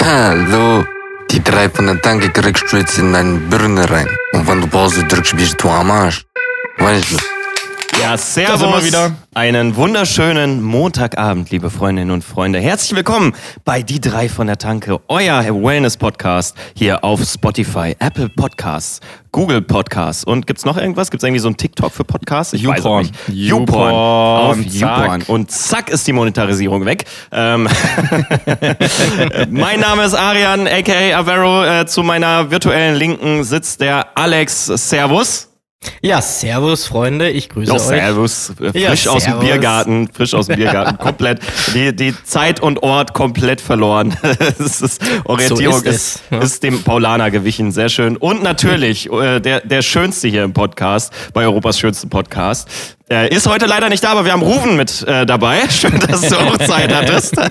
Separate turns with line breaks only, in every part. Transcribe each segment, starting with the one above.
Hallo. Die drei von der Tanke kriegst du jetzt in deine Birne rein. Und wenn du Pause drückst, bist du am Arsch. Weißt du?
Ja, servus.
wir wieder.
Einen wunderschönen Montagabend, liebe Freundinnen und Freunde. Herzlich willkommen bei Die drei von der Tanke, euer Wellness-Podcast hier auf Spotify, Apple Podcasts, Google Podcasts. Und gibt's noch irgendwas? Gibt's irgendwie so ein TikTok für Podcasts? Ich weiß
YouPorn.
nicht. YouPorn. Auf
YouPorn.
Und zack ist die Monetarisierung weg. Ähm mein Name ist Arian, aka Avero. Äh, zu meiner virtuellen Linken sitzt der Alex Servus.
Ja, servus Freunde, ich grüße
Doch,
euch.
Servus. Äh,
Ja,
Frisch aus dem
servus.
Biergarten. Frisch aus dem Biergarten. komplett. Die, die Zeit und Ort komplett verloren. Es ist, Orientierung
So ist
ist,
es, ja.
ist dem Paulaner gewichen. Sehr schön. Und natürlich äh, der, der Schönste hier im Podcast, bei Europas schönsten Podcast. Äh, ist heute leider nicht da, aber wir haben Ruven mit äh, dabei. Schön, dass du auch Zeit hattest.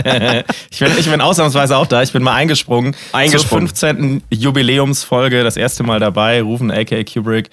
Ich bin, ich bin ausnahmsweise auch da. Ich bin mal eingesprungen.
Eingesprungen.
Zur 15. Jubiläumsfolge, das erste Mal dabei. Rufen aka Kubrick.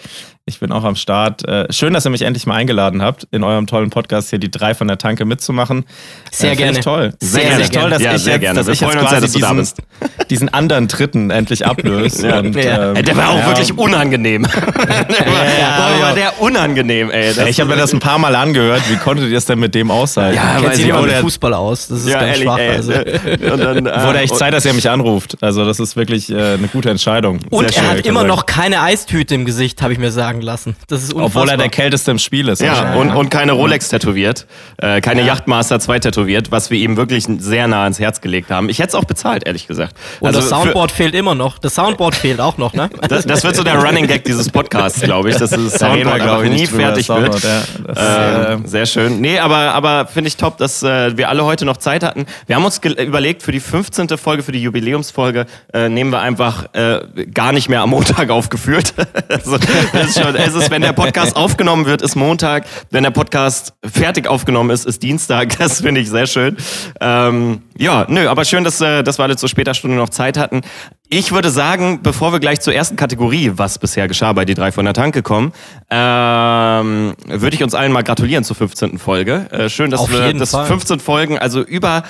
Ich bin auch am Start. Äh, schön, dass ihr mich endlich mal eingeladen habt, in eurem tollen Podcast hier die drei von der Tanke mitzumachen.
Sehr
Äh,
gerne.
Ich toll.
Sehr,
Find
sehr
ich toll,
gerne.
dass
Ja,
ich
sehr
jetzt,
gerne.
dass
Wir
ich jetzt
uns sehr,
quasi
dass du da
diesen, diesen anderen Dritten endlich ablöse.
Ja.
Und,
Ja.
ähm,
Äh, Der war auch
ja.
wirklich unangenehm. der war,
ja,
Boah, war der unangenehm, ey. Das-
Ich habe mir das ein paar Mal angehört. Wie konntet ihr es denn mit dem aushalten?
Ja, auch
mal mit. Fußball aus. Das ist
ja,
ganz
ehrlich,
schwach.
ey.
also.
Und dann, äh,
Wurde echt Zeit, dass er mich anruft. Also das ist wirklich äh, eine gute Entscheidung.
Und
Sehr
er
schön,
hat immer noch keine Eistüte im Gesicht, habe ich mir sagen lassen. Das ist unfassbar.
Obwohl er der kälteste im Spiel ist.
Ja,
wahrscheinlich,
und, und keine Rolex tätowiert, äh, keine Yachtmaster 2 tätowiert, was wir ihm wirklich sehr nah ans Herz gelegt haben. Ich hätte es auch bezahlt, ehrlich gesagt.
Und das
für-
Soundboard fehlt immer noch. Das Soundboard fehlt auch noch, ne?
Das, das wird so der Running Gag dieses Podcasts, glaube ich, dass das
Da reden wir,
Soundboard
glaub
einfach
ich,
nie fertig
das
wird.
Ja. Das,
Ähm, sehr schön. Nee, aber, aber finde ich top, dass äh, wir alle heute noch Zeit hatten. Wir haben uns überlegt, für die 15. Folge, für die Jubiläumsfolge, äh, nehmen wir einfach äh, gar nicht mehr am Montag aufgeführt. also, ist schon, es ist, wenn der Podcast aufgenommen wird, ist Montag. Wenn der Podcast fertig aufgenommen ist, ist Dienstag. Das finde ich sehr schön. Ähm, ja, nö, aber schön, dass, äh, dass wir alle zur später Stunde noch Zeit hatten. Ich würde sagen, bevor wir gleich zur ersten Kategorie, was bisher geschah bei die drei von der Tanke kommen, ähm, würde ich uns allen mal gratulieren zur 15. Folge. Äh, schön, dass
Auf
wir das
Fall.
15 Folgen, also über,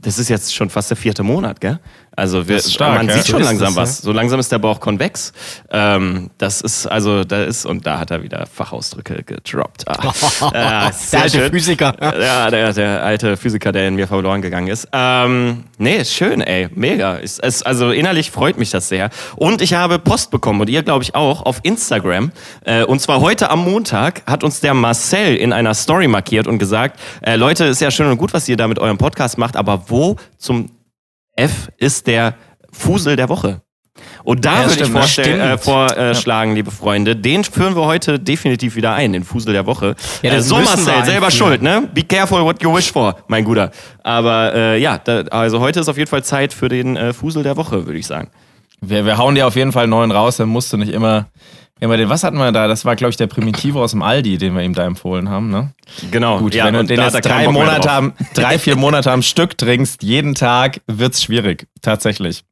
das ist jetzt schon fast der vierte Monat, gell? Also wir,
stark,
man
ja.
sieht schon langsam
ja.
was. So langsam ist der Bauch konvex. Ähm, das ist also, da ist und da hat er wieder Fachausdrücke gedroppt. Ah. Sehr
der alte
schön.
Physiker.
Ja, der, der alte Physiker, der in mir verloren gegangen ist. Ähm, nee, schön, ey. Mega. Es, es, also innerlich freut mich das sehr. Und ich habe Post bekommen und ihr, glaube ich, auch auf Instagram. Äh, und zwar heute am Montag hat uns der Marcel in einer Story markiert und gesagt, äh, Leute, ist ja schön und gut, was ihr da mit eurem Podcast macht, aber wo zum F ist der Fusel der Woche? Und da
Ja,
würde ich
stimmt,
vorstellen, äh, vorschlagen, liebe Freunde, den führen wir heute definitiv wieder ein, den Fusel der Woche.
Ja,
äh, so Marcel, selber schuld, ne? Be careful what you wish for, mein Guter. Aber äh, ja, da, also heute ist auf jeden Fall Zeit für den äh, Fusel der Woche, würde ich sagen.
wir, wir hauen dir auf jeden Fall einen neuen raus, dann musst du nicht immer, immer den, was hatten wir da? Das war, glaube ich, der Primitivo aus dem Aldi, den wir ihm da empfohlen haben, ne?
Genau.
Gut,
ja,
wenn du
und
den jetzt drei Monate am, drei, vier Monate am Stück trinkst, jeden Tag, wird's schwierig. Tatsächlich.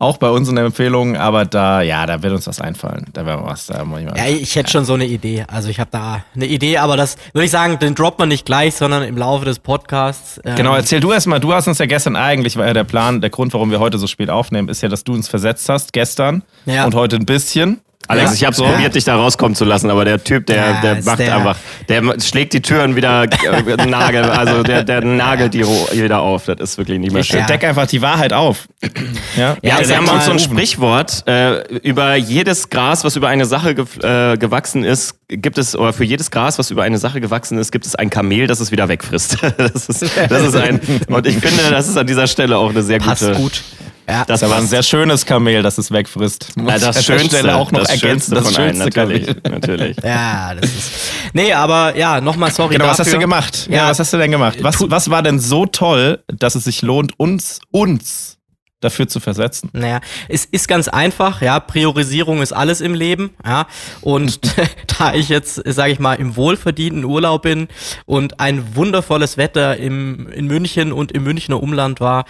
Auch bei unseren Empfehlungen, aber da, ja, da wird uns was einfallen. Da werden wir was, da muss ich mal.
Ja, ich hätte schon so eine Idee. Also ich habe da eine Idee, aber das würde ich sagen, den droppt man nicht gleich, sondern im Laufe des Podcasts. Ähm,
Genau, erzähl du erst mal. Du hast uns ja gestern eigentlich, war ja der Plan, der Grund, warum wir heute so spät aufnehmen, ist ja, dass du uns versetzt hast gestern
Ja.
und heute ein bisschen.
Alex,
Ja.
ich habe
Ja.
probiert, dich da rauskommen zu lassen, aber der Typ, der,
Ja,
der macht
der-
einfach, der schlägt die Türen wieder äh, Nagel, also der, der nagelt die wieder auf. Das ist wirklich nicht mehr
Ich
schön.
deck einfach die Wahrheit auf. Ja,
Ja, wir haben uns so ein. Sprichwort, äh, über jedes Gras, was über eine Sache ge äh, gewachsen ist, gibt es, oder für jedes Gras, was über eine Sache gewachsen ist, gibt es ein Kamel, das es wieder wegfrisst. das, ist, das ist ein, und ich finde, das ist an dieser Stelle auch eine sehr
passt
gute.
gut. Ja.
Das
Das war ein sehr schönes Kamel, das es wegfrisst.
Ja, das
der
Schönste,
Stelle auch noch
das
ergänzen.
Schönste
Das
von allen,
schönste
natürlich, natürlich.
Ja, das ist. Nee, aber ja, nochmal sorry.
Genau, was
dafür.
hast du gemacht? Ja,
Ja.
was hast du denn gemacht? Was, was war denn so toll, dass es sich lohnt, uns, uns dafür zu versetzen?
Naja, es ist ganz einfach, ja, Priorisierung ist alles im Leben, ja, und da ich jetzt, sage ich mal, im wohlverdienten Urlaub bin und ein wundervolles Wetter im, in München und im Münchner Umland war,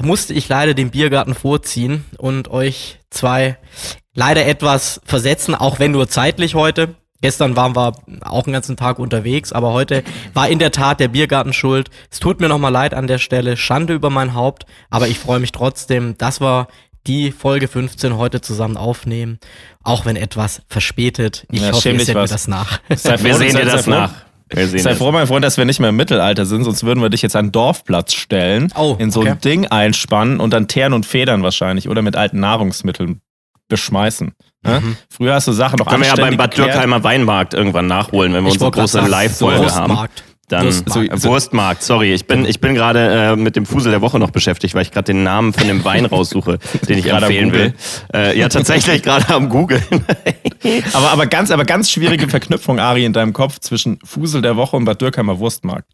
musste ich leider den Biergarten vorziehen und euch zwei leider etwas versetzen, auch wenn nur zeitlich heute. Gestern waren wir auch einen ganzen Tag unterwegs, aber heute war in der Tat der Biergarten schuld. Es tut mir nochmal leid an der Stelle, Schande über mein Haupt, aber ich freue mich trotzdem, dass wir die Folge 15 heute zusammen aufnehmen, auch wenn etwas verspätet. Ich
Ja,
hoffe,
schäm
ihr
dich
seht mir das nach.
Sei
Wir
froh,
sehen
sei-
dir das nach. Wir sehen
Sei
das.
froh, mein Freund, dass wir nicht mehr im Mittelalter sind, sonst würden wir dich jetzt an den Dorfplatz stellen,
Oh,
in so
okay.
ein Ding einspannen und dann teeren und federn wahrscheinlich oder mit alten Nahrungsmitteln beschmeißen. Ne? Früher hast du Sachen noch
Können wir ja beim Bad. Dürkheimer Weinmarkt irgendwann nachholen, wenn wir
Ich
unsere große Live-Folge haben.
Wurstmarkt.
Dann
Wurstmarkt.
Wurstmarkt. Wurstmarkt, sorry. Ich bin, ich bin gerade äh, mit dem Fusel der Woche noch beschäftigt, weil ich gerade den Namen von dem Wein raussuche, den ich
Gerade
empfehlen will. Äh, ja, tatsächlich gerade am Googeln.
Aber, aber, ganz, aber ganz schwierige Verknüpfung, Ari, in deinem Kopf zwischen Fusel der Woche und Bad Dürkheimer Wurstmarkt.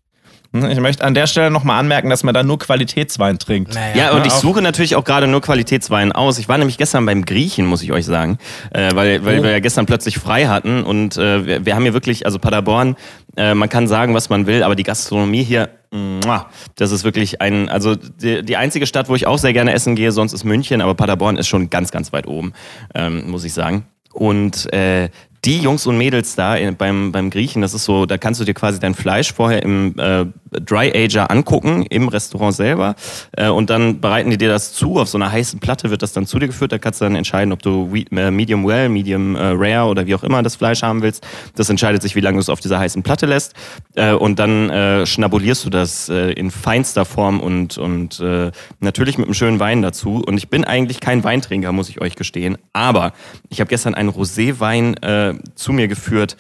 Hm, Ich möchte an der Stelle nochmal anmerken, dass man da nur Qualitätswein trinkt.
Naja.
Ja, und ich suche natürlich auch gerade nur Qualitätswein aus. Ich war nämlich gestern beim Griechen, muss ich euch sagen, äh, weil, weil
Oh.
wir ja gestern plötzlich frei hatten und äh, wir, wir haben hier wirklich, also Paderborn, äh, man kann sagen, was man will, aber die Gastronomie hier, muah, das ist wirklich ein, also die, die einzige Stadt, wo ich auch sehr gerne essen gehe, sonst ist München, aber Paderborn ist schon ganz, ganz weit oben, ähm, muss ich sagen. Und äh, die Jungs und Mädels da beim, beim Griechen, das ist so, da kannst du dir quasi dein Fleisch vorher im äh, Dry Ager angucken, im Restaurant selber. Äh, und dann bereiten die dir das zu. Auf so einer heißen Platte wird das dann zu dir geführt. Da kannst du dann entscheiden, ob du äh, Medium Well, Medium äh, Rare oder wie auch immer das Fleisch haben willst. Das entscheidet sich, wie lange du es auf dieser heißen Platte lässt. Äh, und dann äh, schnabulierst du das äh, in feinster Form und, und äh, natürlich mit einem schönen Wein dazu. Und ich bin eigentlich kein Weintrinker, muss ich euch gestehen. Aber ich habe gestern einen Roséwein äh, zu mir geführt.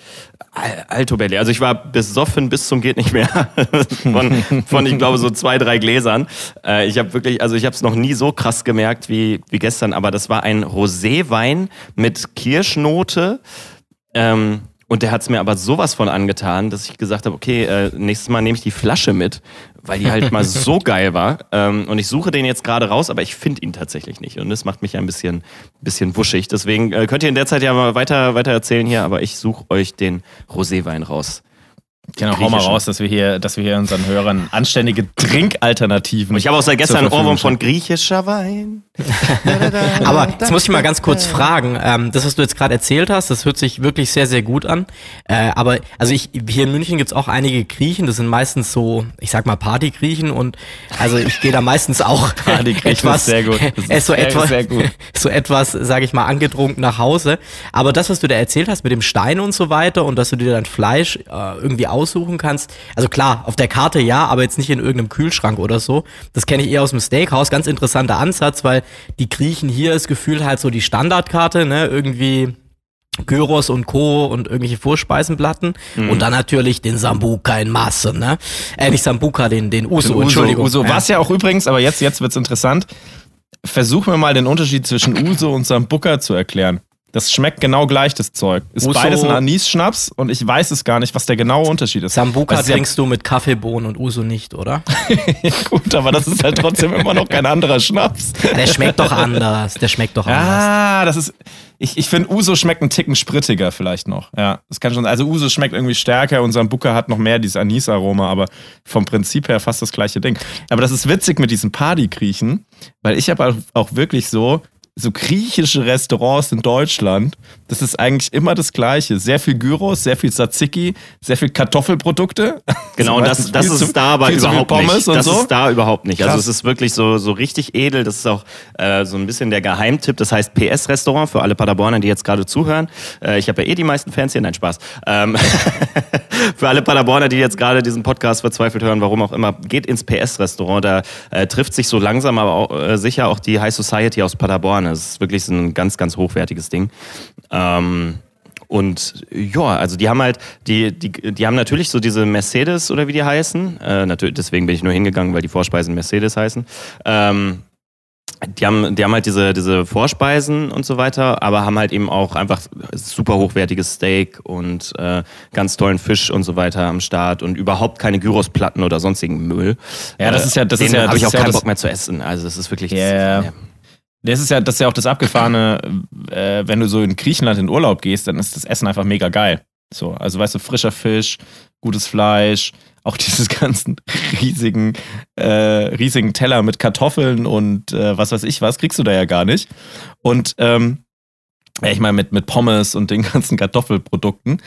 Al- Alto Belli. Also ich war besoffen bis zum geht nicht mehr von, von ich glaube so zwei drei Gläsern. Äh, ich habe wirklich, also ich habe es noch nie so krass gemerkt wie wie gestern. Aber das war ein Roséwein mit Kirschnote. Ähm, und der hat es mir aber sowas von angetan, dass ich gesagt habe, okay, äh, nächstes Mal nehme ich die Flasche mit, weil die halt mal so geil war. Ähm, und ich suche den jetzt gerade raus, aber ich finde ihn tatsächlich nicht. Und das macht mich ein bisschen, bisschen wuschig. Deswegen äh, könnt ihr in der Zeit ja mal weiter, weiter erzählen hier, aber ich suche euch den Roséwein raus.
Genau, hau mal raus, dass wir hier, dass wir hier unseren Hörern anständige Trinkalternativen.
Und ich habe auch seit gestern einen Ohrwurm von griechischer Wein.
Aber jetzt muss ich mal ganz kurz fragen, ähm, das, was du jetzt gerade erzählt hast, das hört sich wirklich sehr, sehr gut an. Äh, aber, also ich, hier in München gibt's auch einige Griechen, das sind meistens so, ich sag mal Partygriechen und also ich gehe da meistens auch
Partygriechen
etwas,
ist sehr gut.
Äh,
ist
so,
sehr,
etwas
sehr gut.
so etwas, sage ich mal, angetrunken nach Hause. Aber das, was du da erzählt hast mit dem Stein und so weiter und dass du dir dein Fleisch äh, irgendwie aussuchen kannst, also klar, auf der Karte ja, aber jetzt nicht in irgendeinem Kühlschrank oder so. Das kenne ich eher aus dem Steakhouse. Ganz interessanter Ansatz, weil die Griechen hier ist gefühlt halt so die Standardkarte, ne, irgendwie Gyros und Co. und irgendwelche Vorspeisenplatten
Mhm.
und dann natürlich den Sambuka in Masse, ne? Äh, nicht Sambuka, den, den Uso,
Uso,
Entschuldigung.
Uso.
Ja.
Was ja auch übrigens, aber jetzt, jetzt wird's interessant. Versuchen wir mal den Unterschied zwischen Uso und Sambuca zu erklären. Das schmeckt genau gleich, das Zeug. Ist
Uso-
beides ein Anis-Schnaps und ich weiß es gar nicht, was der genaue Unterschied ist. Ist ja
trinkst du mit Kaffeebohnen und Uso nicht, oder?
gut, aber das ist halt trotzdem immer noch kein anderer Schnaps.
Der schmeckt doch anders. Der schmeckt doch anders.
Ah, das ist. Ich, ich finde, Uso schmeckt einen Ticken sprittiger vielleicht noch. Ja, das kann schon. Also Uso schmeckt irgendwie stärker und Sambuca hat noch mehr dieses Anis-Aroma, aber vom Prinzip her fast das gleiche Ding. Aber das ist witzig mit diesen Partygriechen, weil ich habe auch wirklich so so griechische Restaurants in Deutschland, das ist eigentlich immer das Gleiche. Sehr viel Gyros, sehr viel Tzatziki, sehr viel Kartoffelprodukte.
Genau, und das, das ist
zu-
da aber überhaupt
Pommes
nicht. Das
so.
ist da überhaupt nicht. Also
Krass.
es ist wirklich so, so richtig edel. Das ist auch äh, so ein bisschen der Geheimtipp. Das heißt PS-Restaurant für alle Paderborner, die jetzt gerade zuhören. Äh, ich habe ja eh die meisten Fans hier. Nein, Spaß. Ähm, für alle Paderborner, die jetzt gerade diesen Podcast verzweifelt hören, warum auch immer, geht ins PS-Restaurant. Da äh, trifft sich so langsam, aber auch, äh, sicher auch die High Society aus Paderborn. Das ist wirklich so ein ganz, ganz hochwertiges Ding. Ähm, und ja, also die haben halt, die, die, die haben natürlich so diese Mercedes oder wie die heißen. Äh, natürlich, deswegen bin ich nur hingegangen, weil die Vorspeisen Mercedes heißen. Ähm, die haben, die haben halt diese, diese Vorspeisen und so weiter, aber haben halt eben auch einfach super hochwertiges Steak und äh, ganz tollen Fisch und so weiter am Start und überhaupt keine Gyrosplatten oder sonstigen Müll.
Ja, das ist ja- das
den
ist ja-
habe
das
ich auch
ja
keinen
das-
Bock mehr zu essen. Also das ist wirklich.
Ja. Das ist ja, das ist ja auch das Abgefahrene, äh, wenn du so in Griechenland in Urlaub gehst, dann ist das Essen einfach mega geil. So, also weißt du, frischer Fisch, gutes Fleisch, auch dieses ganzen riesigen, äh, riesigen Teller mit Kartoffeln und äh, was weiß ich was, kriegst du da ja gar nicht. Und ähm, ich meine, mit, mit Pommes und den ganzen Kartoffelprodukten.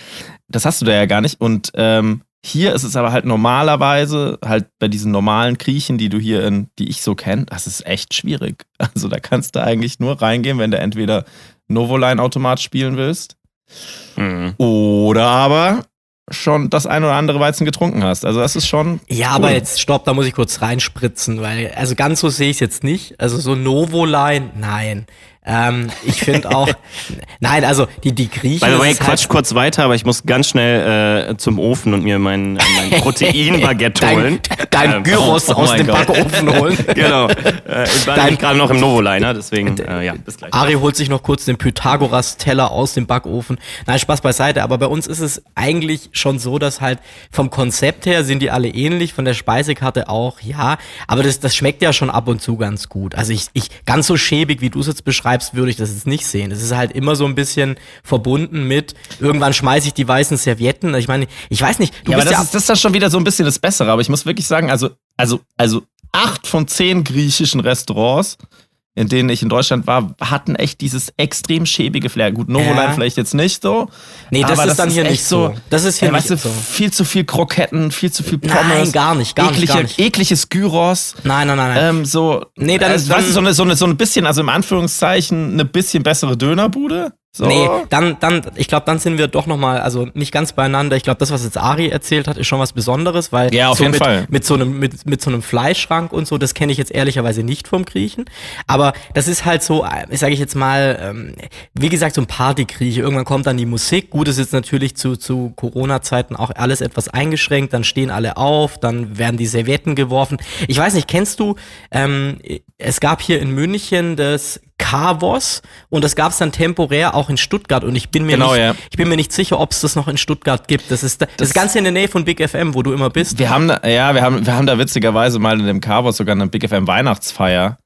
Das hast du da ja gar nicht. Und ähm, hier ist es aber halt normalerweise, halt bei diesen normalen Griechen, die du hier in, die ich so kenne, das ist echt schwierig. Also da kannst du eigentlich nur reingehen, wenn du entweder Novoline-Automat spielen willst
Mhm.
oder aber schon das ein oder andere Weizen getrunken hast. Also das ist schon.
Ja,
cool.
aber jetzt stopp, da muss ich kurz reinspritzen, weil, also ganz so sehe ich es jetzt nicht. Also so Novoline, nein. Ähm, ich finde auch, nein, also die, die Griechen.
By the way, quatsch
halt-
kurz weiter, aber ich muss ganz schnell äh, zum Ofen und mir mein, mein Proteinbaguette holen.
dein
Ähm,
Gyros
oh
aus
mein
dem
Gott.
Backofen holen.
genau. Äh, ich war gerade noch im Novoliner, deswegen, äh, ja, bis gleich.
Ari holt sich noch kurz den Pythagoras-Teller aus dem Backofen. Nein, Spaß beiseite, aber bei uns ist es eigentlich schon so, dass halt vom Konzept her sind die alle ähnlich, von der Speisekarte auch, ja. Aber das, das schmeckt ja schon ab und zu ganz gut. Also ich, ich ganz so schäbig, wie du es jetzt beschreibst, würde ich das jetzt nicht sehen. Es ist halt immer so ein bisschen verbunden mit, irgendwann schmeiße ich die weißen Servietten. Ich meine, ich weiß nicht, du
ja, aber
bist
das,
ja
ist, das ist dann schon wieder so ein bisschen das Bessere. Aber ich muss wirklich sagen, also, also, also acht von zehn griechischen Restaurants, in denen ich in Deutschland war, hatten echt dieses extrem schäbige Flair. Gut, Novoline
Ja.
vielleicht jetzt nicht so.
Nee, das
aber
ist dann hier
echt
nicht so. Das ist hier
ja,
nicht
weißt du,
so.
Viel zu viel Kroketten, viel zu viel
Nein,
Pommes.
gar nicht, gar nicht,
eklige,
gar nicht.
Ekliges Gyros.
Nein, nein, nein, nein.
Ähm, so,
Nee, dann-
also,
dann-
weißt du, so, eine, so, eine, so ein bisschen, also im Anführungszeichen, eine bisschen bessere Dönerbude. So.
Nee, dann, dann, ich glaube, dann sind wir doch nochmal, also nicht ganz beieinander. Ich glaube, das, was jetzt Ari erzählt hat, ist schon was Besonderes, weil
Ja, auf
so
jeden
mit,
Fall.
mit so einem, mit, mit so einem Fleischschrank und so, das kenne ich jetzt ehrlicherweise nicht vom Griechen. Aber das ist halt so, äh, sage ich jetzt mal, ähm, wie gesagt, so ein Partygrieche. Irgendwann kommt dann die Musik. Gut, ist jetzt natürlich zu, zu Corona-Zeiten auch alles etwas eingeschränkt. Dann stehen alle auf, dann werden die Servietten geworfen. Ich weiß nicht, kennst du, ähm, es gab hier in München das Carvos und das gab es dann temporär auch in Stuttgart und ich bin mir
Genau,
nicht,
ja.
ich bin mir nicht sicher, ob es das noch in Stuttgart gibt. Das ist da, das, ist ganz in der Nähe von Big FM, wo du immer bist.
Wir haben, da, ja, wir haben, wir haben da witzigerweise mal in dem Carvos sogar eine Big FM Weihnachtsfeier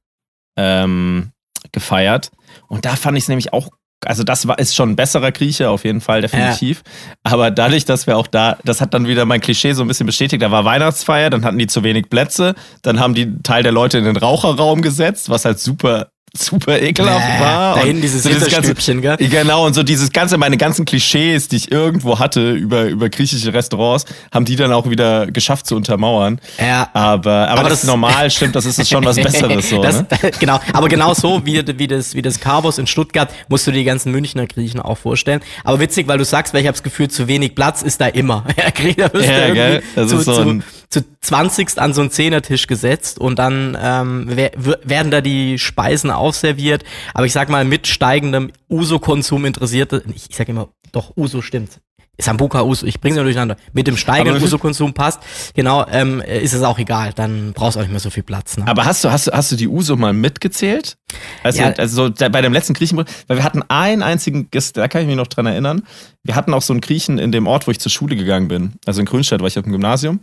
ähm, gefeiert. Und da fand ich es nämlich auch, also das war, ist schon ein besserer Grieche, auf jeden Fall, definitiv. Aber dadurch, dass wir auch da, das hat dann wieder mein Klischee so ein bisschen bestätigt, da war Weihnachtsfeier, dann hatten die zu wenig Plätze, dann haben die einen Teil der Leute in den Raucherraum gesetzt, was halt super, super ekelhaft
Äh,
war.
da
Und
hinten dieses
so ganze,
Hinterstübchen, gell?
Genau, und so dieses ganze, meine ganzen Klischees, die ich irgendwo hatte über, über griechische Restaurants, haben die dann auch wieder geschafft zu untermauern.
Ja.
Aber, aber,
Aber
das,
das-
ist normal, stimmt, das ist schon was Besseres so.
das,
ne?
Genau, aber genau so wie, wie, das, wie das Carvos in Stuttgart musst du dir die ganzen Münchner Griechen auch vorstellen. Aber witzig, weil du sagst, weil ich habe das Gefühl, zu wenig Platz ist da immer. Ja, da du
Ja,
irgendwie
gell? Das
zu,
ist so ein-
zu, 20 an so einen Zehnertisch gesetzt und dann ähm, werden da die Speisen ausserviert. Aber ich sag mal, mit steigendem Uso-Konsum interessierte, ich, ich sag immer, doch, Uso stimmt. Sambuka Uso, ich bring's immer durcheinander. Mit dem steigenden Uso-Konsum passt, genau, ähm, ist es auch egal. Dann brauchst du auch nicht mehr so viel Platz. Ne?
Aber hast du, hast du, hast du die Uso mal mitgezählt? Also,
Ja.
also so bei dem letzten Griechen, weil wir hatten einen einzigen, da kann ich mich noch dran erinnern. Wir hatten auch so einen Griechen in dem Ort, wo ich zur Schule gegangen bin. Also in Grünstadt war ich auf dem Gymnasium.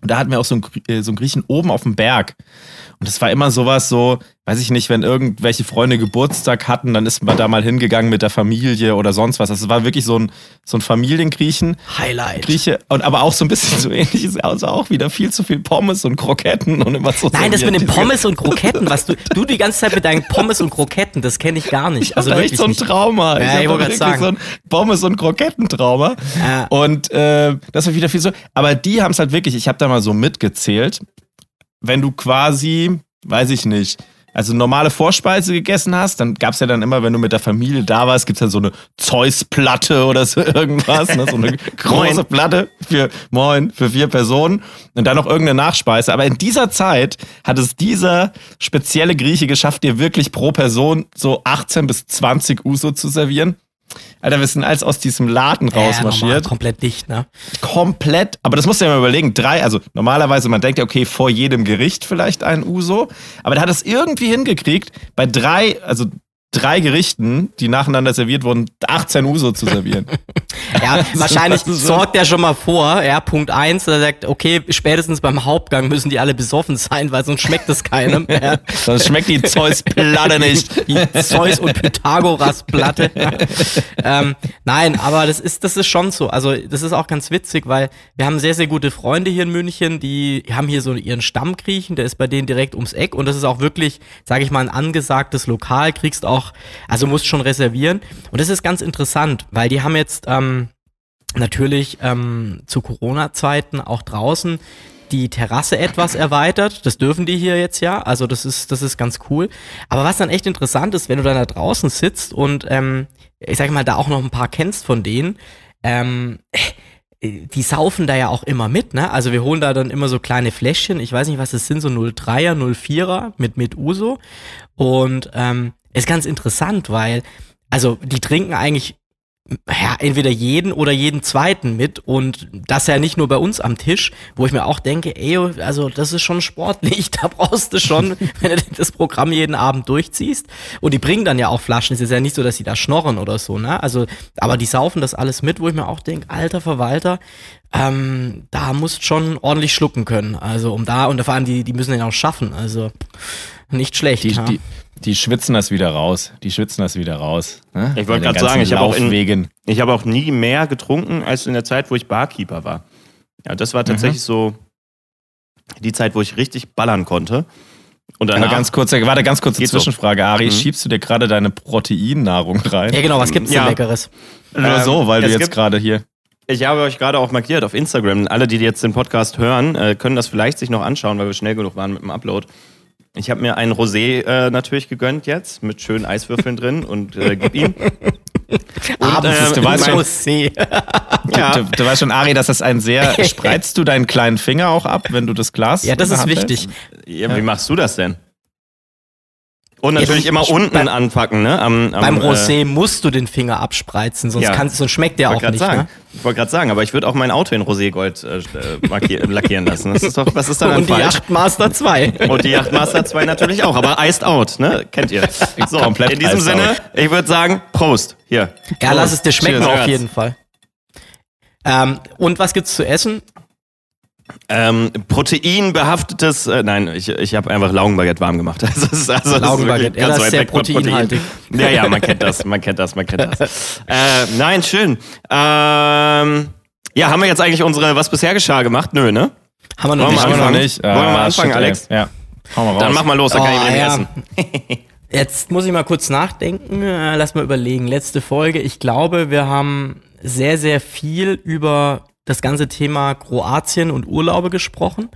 Und da hatten wir auch so einen, äh, so einen Griechen oben auf dem Berg. Und das war immer sowas so, weiß ich nicht, wenn irgendwelche Freunde Geburtstag hatten, dann ist man da mal hingegangen mit der Familie oder sonst was. Das war wirklich so ein, so ein Familiengriechen.
Highlight.
Grieche, und aber auch so ein bisschen so ähnlich ist also auch wieder viel zu viel Pommes und Kroketten und immer so.
Nein, das mit den. Pommes und Kroketten, was du, du die ganze Zeit mit deinen Pommes und Kroketten, das kenne ich gar nicht.
Ich
Also
echt
wirklich
so ein. Trauma.
Ja, ich
da
wollte sagen.
so ein Pommes- und Krokettentrauma.
Ja.
Und äh, das war wieder viel so. Aber die haben es halt wirklich, ich habe da mal so mitgezählt, wenn du quasi, weiß ich nicht, also normale Vorspeise gegessen hast, dann gab's ja dann immer, wenn du mit der Familie da warst, gibt's dann so eine Zeus-Platte oder so irgendwas, ne? so eine große. Platte für, moin, für vier Personen und dann noch irgendeine Nachspeise. Aber in dieser Zeit hat es dieser spezielle Grieche geschafft, dir wirklich pro Person so 18 bis 20 Uso zu servieren. Alter, wir sind als aus diesem Laden
Ja,
rausmarschiert.
komplett dicht, ne?
komplett, aber das musst du ja mal überlegen, drei, also normalerweise, man denkt ja, okay, vor jedem Gericht vielleicht ein Uso, aber der hat es irgendwie hingekriegt, bei drei, also drei Gerichten, die nacheinander serviert wurden, 18 Uso zu servieren.
Ja, wahrscheinlich sorgt er schon mal vor, ja, Punkt eins, er sagt, okay, spätestens beim Hauptgang müssen die alle besoffen sein, weil sonst schmeckt es keinem. Ja.
Sonst schmeckt die Zeus-Platte nicht.
Die Zeus- und Pythagoras-Platte. ähm, nein, aber das ist, das ist schon so. Also, das ist auch ganz witzig, weil wir haben sehr, sehr gute Freunde hier in München, die haben hier so ihren Stammgriechen, der ist bei denen direkt ums Eck und das ist auch wirklich, sage ich mal, ein angesagtes Lokal, kriegst auch, also musst schon reservieren. Und das ist ganz interessant, weil die haben jetzt ähm, natürlich ähm, zu Corona-Zeiten auch draußen die Terrasse etwas erweitert. Das dürfen die hier jetzt ja. Also das ist, das ist ganz cool. Aber was dann echt interessant ist, wenn du dann da draußen sitzt und ähm, ich sag mal, da auch noch ein paar kennst von denen, ähm, die saufen da ja auch immer mit, ne? Also wir holen da dann immer so kleine Fläschchen, ich weiß nicht, was das sind, so 03er, 04er mit, mit Uso. Und ähm, ist ganz interessant, weil, also die trinken eigentlich ja, entweder jeden oder jeden zweiten mit und das ja nicht nur bei uns am Tisch, wo ich mir auch denke, ey, also das ist schon sportlich, da brauchst du schon, wenn du das Programm jeden Abend durchziehst und die bringen dann ja auch Flaschen, es ist ja nicht so, dass sie da schnorren oder so, ne, also, aber die saufen das alles mit, wo ich mir auch denke, alter Verwalter, ähm, da musst schon ordentlich schlucken können, also um da, und vor allem die, die müssen den auch schaffen, also nicht schlecht.
Die,
ja.
die, die schwitzen das wieder raus. Die schwitzen das wieder raus. Ne?
Ich wollte gerade sagen, ich habe auch, in-
Laufwegen.
ich habe auch nie mehr getrunken als in der Zeit, wo ich Barkeeper war. Ja, das war tatsächlich so die Zeit, wo ich richtig ballern konnte. Und
Aber
danach,
ganz kurze, warte, ganz kurze
Geht so.
Zwischenfrage, Ari.
Mhm.
Schiebst du dir gerade deine Proteinnahrung rein?
ja genau, was gibt's denn
Ja.
Leckeres?
Nur
Ähm,
so, weil du
es
jetzt
gibt-
gerade hier.
ich habe euch gerade auch markiert auf Instagram. Alle, die jetzt den Podcast hören, äh, können das vielleicht sich noch anschauen, weil wir schnell genug waren mit dem Upload. Ich habe mir einen Rosé äh, natürlich gegönnt jetzt mit schönen Eiswürfeln drin und äh, gib ihm.
Abends
ähm,
ist
du weißt schon-
Rosé.
Ja.
Du, du weißt schon, Ari, dass das ein sehr. Spreizt du deinen kleinen Finger auch ab, wenn du das Glas.
Ja, das ist wichtig.
Ja, wie machst du das denn? Und natürlich
Ja,
immer unten anpacken, ne? Am, am,
Beim
äh,
Rosé musst du den Finger abspreizen, sonst,
Ja.
kannst, sonst schmeckt der auch nicht. Ne?
Ich wollte gerade sagen, aber ich würde auch mein Auto in Roségold äh, äh, lackieren lassen. Das ist doch, was ist da dann
Und die
falsch?
Yachtmaster 2.
Und die Yachtmaster 2 natürlich auch, aber iced out, ne? Kennt ihr. So,
Komplett
in diesem Sinne,
out.
ich würde sagen, Prost. Hier.
Ja, lass es dir schmecken
Cheers.
auf jeden Fall. Ähm, und was gibt's zu essen?
Ähm, proteinbehaftetes, äh, nein, ich, ich habe einfach Laugenbaguette warm gemacht. Das ist, also,
Laugenbaguette, ja, das ist sehr
von Protein.
proteinhaltig.
Ja, ja, man kennt das, man kennt das, man kennt das. äh, nein, schön. Ähm, ja, haben wir jetzt eigentlich unsere Was bisher geschah gemacht? Nö, ne?
Haben wir noch
Wollen
nicht
wir
Haben wir noch nicht.
Wollen wir mal
Ah,
anfangen,
shit,
Alex?
Ey. Ja. Hau mal raus.
Dann mach mal los, dann kann ich
Oh,
nämlich
ja.
essen.
Jetzt muss ich mal kurz nachdenken. Äh, lass mal überlegen. Letzte Folge. Ich glaube, wir haben sehr, sehr viel über das ganze Thema Kroatien und Urlaube gesprochen.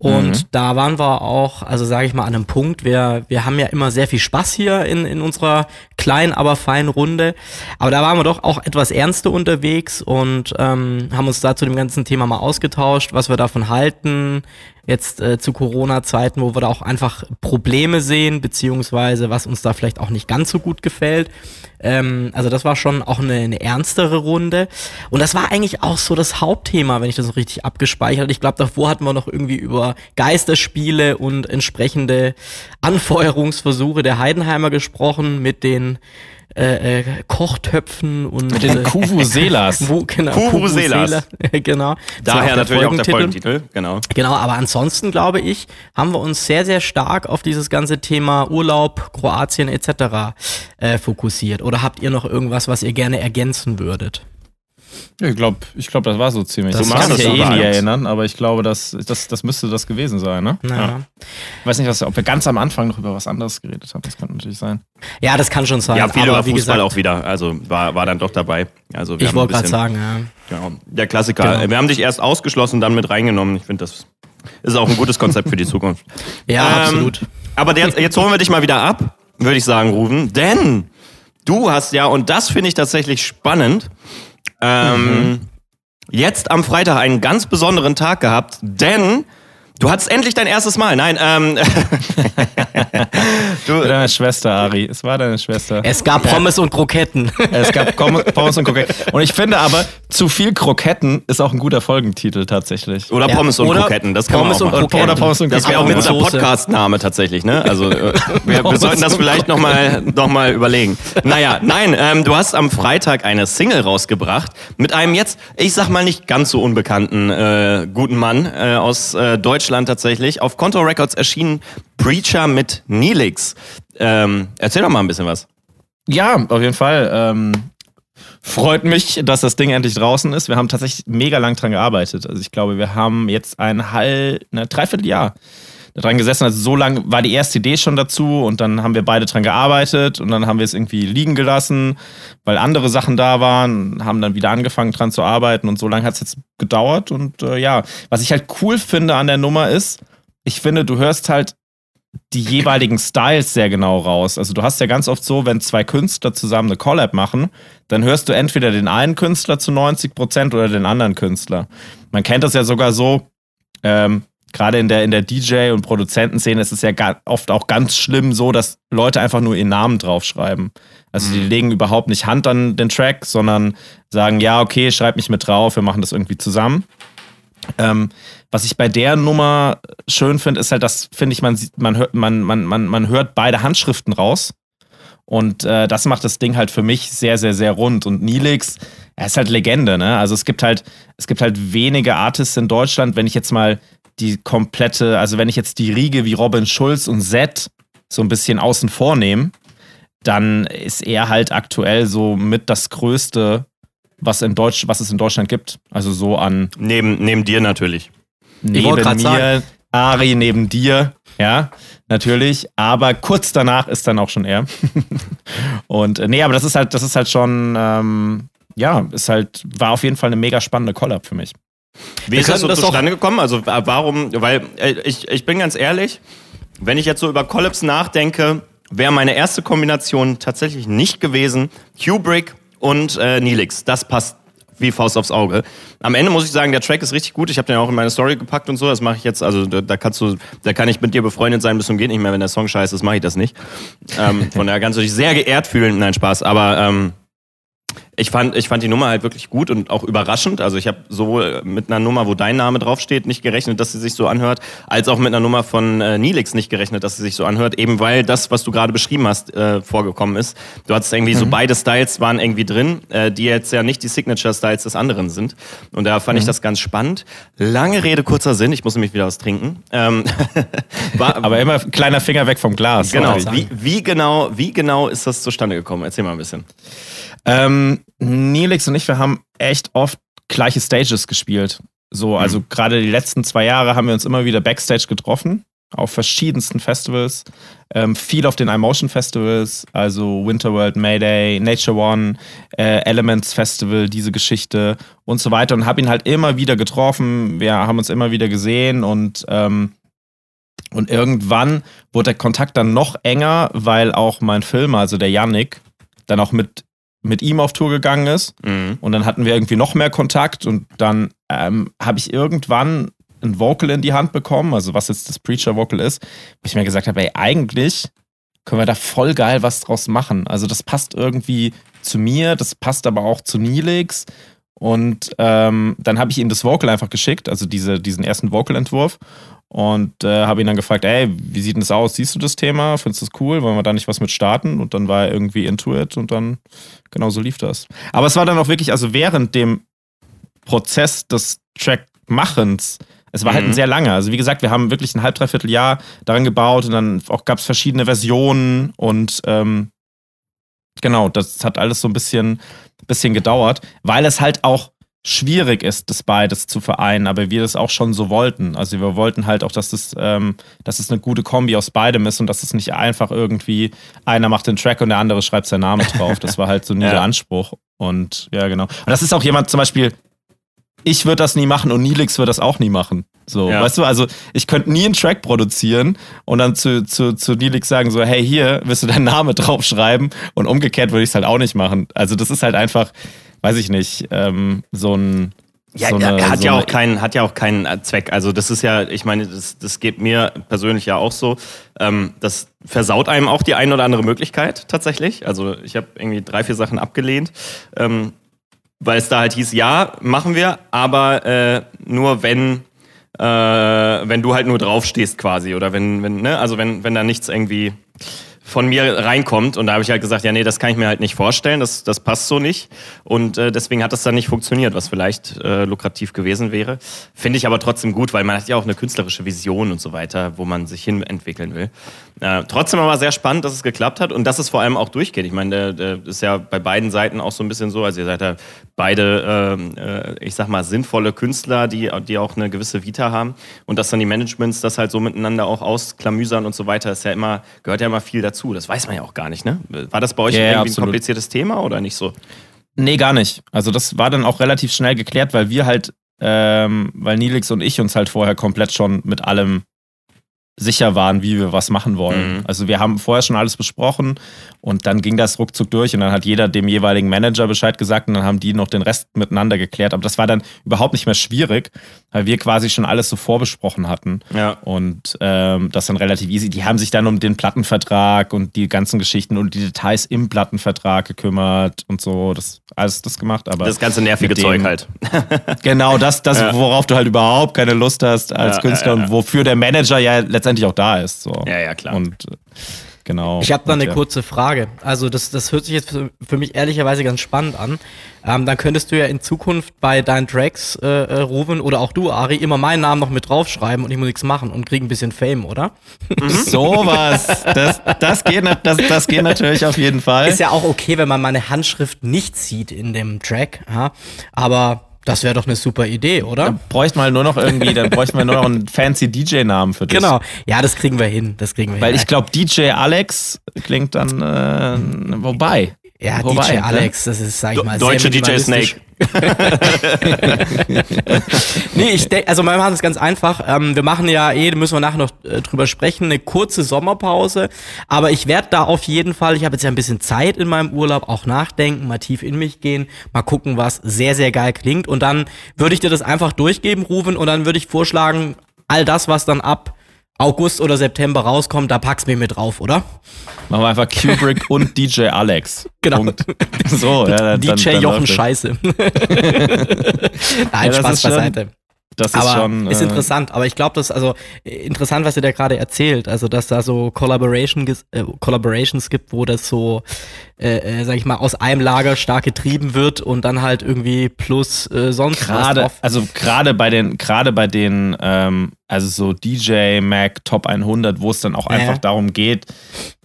Und da waren wir auch, also sage ich mal, an einem Punkt, wir, wir haben ja immer sehr viel Spaß hier in, in unserer kleinen, aber feinen Runde. Aber da waren wir doch auch etwas ernster unterwegs und ähm, haben uns da zu dem ganzen Thema mal ausgetauscht, was wir davon halten, jetzt äh, zu Corona-Zeiten, wo wir da auch einfach Probleme sehen, beziehungsweise was uns da vielleicht auch nicht ganz so gut gefällt. Ähm, also das war schon auch eine, eine ernstere Runde. Und das war eigentlich auch so das Hauptthema, wenn ich das so richtig abgespeichert habe. Ich glaube, davor hatten wir noch irgendwie über Geisterspiele und entsprechende Anfeuerungsversuche der Heidenheimer gesprochen mit den äh, äh, Kochtöpfen und
Mit den
äh,
Kuvuselas.
Wo, genau,
Kuvuselas.
Genau.
Daher natürlich auch der.
Folgentitel,
genau.
Genau, aber ansonsten glaube ich, haben wir uns sehr, sehr stark auf dieses ganze Thema Urlaub, Kroatien etc. Äh, fokussiert. Oder habt ihr noch irgendwas, was ihr gerne ergänzen würdet?
Ja, ich glaube, ich glaub, das war so ziemlich.
Das
ich kann mich
das
ja eh nie erinnern, aber ich glaube, das, das, das müsste das gewesen sein, ne?
Naja.
Ich weiß nicht, was, ob wir ganz am Anfang noch über was anderes geredet haben. Das könnte natürlich sein.
Ja, das kann schon sein.
Ja, viel
aber
über
wie
Fußball
gesagt,
auch wieder. Also war, war dann doch dabei. Also wir
Ich wollte gerade sagen, ja.
Genau. Der Klassiker.
Genau.
Wir haben dich erst ausgeschlossen, dann mit reingenommen. Ich finde, das ist auch ein gutes Konzept für die Zukunft.
Ja,
Ähm,
absolut.
Aber jetzt, jetzt holen wir dich mal wieder ab, würde ich sagen, Ruben. Denn du hast ja, und das finde ich tatsächlich spannend, ähm, jetzt am Freitag einen ganz besonderen Tag gehabt, denn Du hattest endlich dein erstes Mal. Nein, ähm.
du, deine Schwester, Ari. Es war deine Schwester.
Es gab Pommes und Kroketten.
Es gab Pommes und Kroketten. Und ich finde aber, zu viel Kroketten ist auch ein guter Folgentitel tatsächlich.
Oder
Ja,
Pommes und
oder
Kroketten. Das kann
Pommes
man auch
und. Kroketten.
Oder Pommes und
Das wäre auch ein
Mit
guter. Podcast-Name tatsächlich, ne? Also äh, wir, wir sollten das vielleicht nochmal noch mal überlegen. Naja, nein, ähm, du hast am Freitag eine Single rausgebracht mit einem jetzt, ich sag mal nicht ganz so unbekannten äh, guten Mann äh, aus äh, Deutschland tatsächlich. Auf Konto Records erschienen Preacher mit Neelix. Ähm, erzähl doch mal ein bisschen was.
Ja, auf jeden Fall. Ähm, freut mich, dass das Ding endlich draußen ist. Wir haben tatsächlich mega lang dran gearbeitet. Also ich glaube, wir haben jetzt ein halb, ne, dreiviertel Jahr dran gesessen. Also so lang war die erste Idee schon dazu und dann haben wir beide dran gearbeitet und dann haben wir es irgendwie liegen gelassen, weil andere Sachen da waren, haben dann wieder angefangen dran zu arbeiten und so lange hat es jetzt gedauert. Und äh, ja, was ich halt cool finde an der Nummer ist, ich finde, du hörst halt die jeweiligen Styles sehr genau raus. Also du hast ja ganz oft so, wenn zwei Künstler zusammen eine Collab machen, dann hörst du entweder den einen Künstler zu 90 Prozent oder den anderen Künstler. Man kennt das ja sogar so, ähm, gerade in der, in der DJ- und Produzentenszene ist es ja oft auch ganz schlimm so, dass Leute einfach nur ihren Namen draufschreiben. Also die legen überhaupt nicht Hand an den Track, sondern sagen, ja, okay, schreib mich mit drauf, wir machen das irgendwie zusammen. Ähm, was ich bei der Nummer schön finde, ist halt, dass, finde ich, man, sieht, man, hört, man, man, man, man hört beide Handschriften raus. Und äh, das macht das Ding halt für mich sehr, sehr, sehr rund. Und Nilix, er ist halt Legende, ne? Also es gibt halt, es gibt halt wenige Artists in Deutschland, wenn ich jetzt mal die komplette, also wenn ich jetzt die Riege wie Robin Schulz und Zed so ein bisschen außen vor nehme, dann ist er halt aktuell so mit das Größte, was, in Deutsch, was es in Deutschland gibt. Also so an
Neben, neben dir natürlich.
neben mir,
sagen.
Ari neben dir, ja, natürlich. Aber kurz danach ist dann auch schon er. Und äh, nee, aber das ist halt, das ist halt schon, ähm, ja, ist halt, war auf jeden Fall eine mega spannende Collab für mich.
Wie ist das so
das
zustande gekommen? Also warum, weil äh, ich, ich bin ganz ehrlich, wenn ich jetzt so über Collabs nachdenke, wäre meine erste Kombination tatsächlich nicht gewesen Kubrick und äh, Neelix. Das passt wie Faust aufs Auge. Am Ende muss ich sagen, der Track ist richtig gut. Ich habe den auch in meine Story gepackt und so. Das mache ich jetzt. Also da, da kannst du, da kann ich mit dir befreundet sein bis zum geht nicht mehr. Wenn der Song scheiße ist, mache ich das nicht. Ähm, von daher kannst du dich sehr geehrt fühlen. Nein, Spaß. Aber ähm, ich fand, ich fand die Nummer halt wirklich gut und auch überraschend. Also ich habe sowohl mit einer Nummer, wo dein Name draufsteht, nicht gerechnet, dass sie sich so anhört, als auch mit einer Nummer von äh, Nilix nicht gerechnet, dass sie sich so anhört, eben weil das, was du gerade beschrieben hast, äh, vorgekommen ist. Du hattest irgendwie so beide Styles waren irgendwie drin, äh, die jetzt ja nicht die Signature-Styles des anderen sind. Und da fand ich das ganz spannend. Lange Rede, kurzer Sinn, ich muss nämlich wieder was trinken. Ähm, war,
Aber immer kleiner Finger weg vom Glas.
genau, wie, wie genau, wie genau ist das zustande gekommen? Erzähl mal ein bisschen.
Ähm, Nelix und ich, wir haben echt oft gleiche Stages gespielt. So, also gerade die letzten zwei Jahre haben wir uns immer wieder Backstage getroffen, auf verschiedensten Festivals. Ähm, viel auf den iMotion Festivals, also Winterworld, Mayday, Nature One, äh, Elements Festival, diese Geschichte und so weiter. Und habe ihn halt immer wieder getroffen. Wir haben uns immer wieder gesehen und ähm, und irgendwann wurde der Kontakt dann noch enger, weil auch mein Filmer, also der Yannick, dann auch mit, mit ihm auf Tour gegangen ist.
Mhm.
Und dann hatten wir irgendwie noch mehr Kontakt und dann ähm, habe ich irgendwann ein Vocal in die Hand bekommen, also was jetzt das Preacher-Vocal ist, wo ich mir gesagt habe, ey, eigentlich können wir da voll geil was draus machen. Also das passt irgendwie zu mir, das passt aber auch zu Nilix. Und ähm, dann habe ich ihm das Vocal einfach geschickt, also diese, diesen ersten Vocal-Entwurf. Und äh, habe ihn dann gefragt, ey, wie sieht denn das aus? Siehst du das Thema? Findest du das cool? Wollen wir da nicht was mit starten? Und dann war er irgendwie into it und dann, genau so lief das. Aber es war dann auch wirklich, also während dem Prozess des Trackmachens, es war halt ein
Mhm.
sehr langer. Also wie gesagt, wir haben wirklich ein halb, dreiviertel Jahr daran gebaut und dann auch gab es verschiedene Versionen und ähm, genau, das hat alles so ein bisschen, bisschen gedauert, weil es halt auch schwierig ist, das beides zu vereinen, aber wir das auch schon so wollten. Also wir wollten halt auch, dass das, ähm, dass es eine gute Kombi aus beidem ist und dass es nicht einfach irgendwie einer macht den Track und der andere schreibt seinen Namen drauf. Das war halt so nie
Ja.
der Anspruch. Und ja, genau. Und das ist auch jemand zum Beispiel, ich würde das nie machen und Nilix wird das auch nie machen. So,
Ja.
weißt du, also ich könnte nie einen Track produzieren und dann zu, zu, zu Nilix sagen, so, hey, hier, willst du deinen Namen draufschreiben? Und umgekehrt würde ich es halt auch nicht machen. Also das ist halt einfach, weiß ich nicht, ähm, so ein,
Ja,
so eine,
er hat
so
ja auch keinen, hat ja auch keinen äh, Zweck. Also das ist ja, ich meine, das, das geht mir persönlich ja auch so. Ähm, das versaut einem auch die eine oder andere Möglichkeit tatsächlich. Also ich habe irgendwie drei, vier Sachen abgelehnt, ähm, weil es da halt hieß, ja, machen wir, aber äh, nur wenn äh, wenn du halt nur draufstehst quasi oder wenn, wenn, ne, also wenn, wenn da nichts irgendwie von mir reinkommt und da habe ich halt gesagt, ja nee, das kann ich mir halt nicht vorstellen, das, das passt so nicht und äh, deswegen hat das dann nicht funktioniert, was vielleicht äh, lukrativ gewesen wäre. Finde ich aber trotzdem gut, weil man hat ja auch eine künstlerische Vision und so weiter, wo man sich hin entwickeln will. Äh, trotzdem aber sehr spannend, dass es geklappt hat und dass es vor allem auch durchgeht. Ich meine, der ist ja bei beiden Seiten auch so ein bisschen so, also ihr seid ja beide, ähm, äh, ich sag mal, sinnvolle Künstler, die, die auch eine gewisse Vita haben und dass dann die Managements das halt so miteinander auch ausklamüsern und so weiter, ist ja immer, gehört ja immer viel dazu. Das weiß man ja auch gar nicht, ne? War das bei euch
Ja,
irgendwie ein
absolut.
kompliziertes Thema oder nicht so?
Nee, gar nicht. Also das war dann auch relativ schnell geklärt, weil wir halt, ähm, weil Nilix und ich uns halt vorher komplett schon mit allem sicher waren, wie wir was machen wollen.
Mhm.
Also wir haben vorher schon alles besprochen und dann ging das ruckzuck durch und dann hat jeder dem jeweiligen Manager Bescheid gesagt und dann haben die noch den Rest miteinander geklärt. Aber das war dann überhaupt nicht mehr schwierig, weil wir quasi schon alles so vorbesprochen hatten.
Ja.
Und ähm, das dann relativ easy. Die haben sich dann um den Plattenvertrag und die ganzen Geschichten und die Details im Plattenvertrag gekümmert und so. Das alles das gemacht. Aber
Das ganze nervige
dem-
Zeug halt.
Genau, das, das
Ja.
worauf du halt überhaupt keine Lust hast als
Ja,
Künstler und wofür der Manager ja letztendlich auch da ist. So.
Ja, ja, klar.
Und genau.
Ich habe da eine
ja.
kurze Frage. Also das, das hört sich jetzt für, für mich ehrlicherweise ganz spannend an. Ähm, dann könntest du ja in Zukunft bei deinen Tracks, äh, äh, Ruven, oder auch du, Ari, immer meinen Namen noch mit draufschreiben und ich muss nichts machen und krieg ein bisschen Fame, oder?
Sowas. Das, das, geht, das, das geht natürlich auf jeden Fall.
Ist ja auch okay, wenn man meine Handschrift nicht sieht in dem Track. Ja? Aber das wäre doch eine super Idee, oder?
bräuchten wir halt nur noch irgendwie, dann bräuchten wir nur noch einen fancy DJ-Namen für dich.
Genau. Ja, das kriegen wir hin. Das kriegen wir
Weil
hin.
ich glaube, DJ Alex klingt dann, äh, wobei.
ja,
wobei,
DJ
ne?
Alex, das ist, sag ich mal, sehr
Deutsche DJ. Snake.
Nee, ich denke, also wir machen es ganz einfach. Ähm, wir machen ja eh, müssen wir nachher noch äh, drüber sprechen, eine kurze Sommerpause. Aber ich werde da auf jeden Fall, ich habe jetzt ja ein bisschen Zeit in meinem Urlaub, auch nachdenken, mal tief in mich gehen, mal gucken, was sehr, sehr geil klingt. Und dann würde ich dir das einfach durchgeben, Rufen, und dann würde ich vorschlagen, all das, was dann ab August oder September rauskommt, da pack's mir mit drauf, oder?
Machen wir einfach Kubrick und DJ Alex.
Genau.
Punkt. So, ja, dann,
DJ
dann
Jochen
läuft es.
Scheiße. Nein,
das
Spaß beiseite.
Das ist
aber
schon.
ist
äh,
interessant. Aber ich glaube, das ist also interessant, was ihr da gerade erzählt. Also, dass da so Collaboration, äh, Collaborations gibt, wo das so, äh, äh, sag ich mal, aus einem Lager stark getrieben wird und dann halt irgendwie plus äh, sonst was
gerade,
drauf.
also gerade bei den, gerade bei den, ähm, also so DJ Mac Top 100, wo es dann auch einfach darum geht,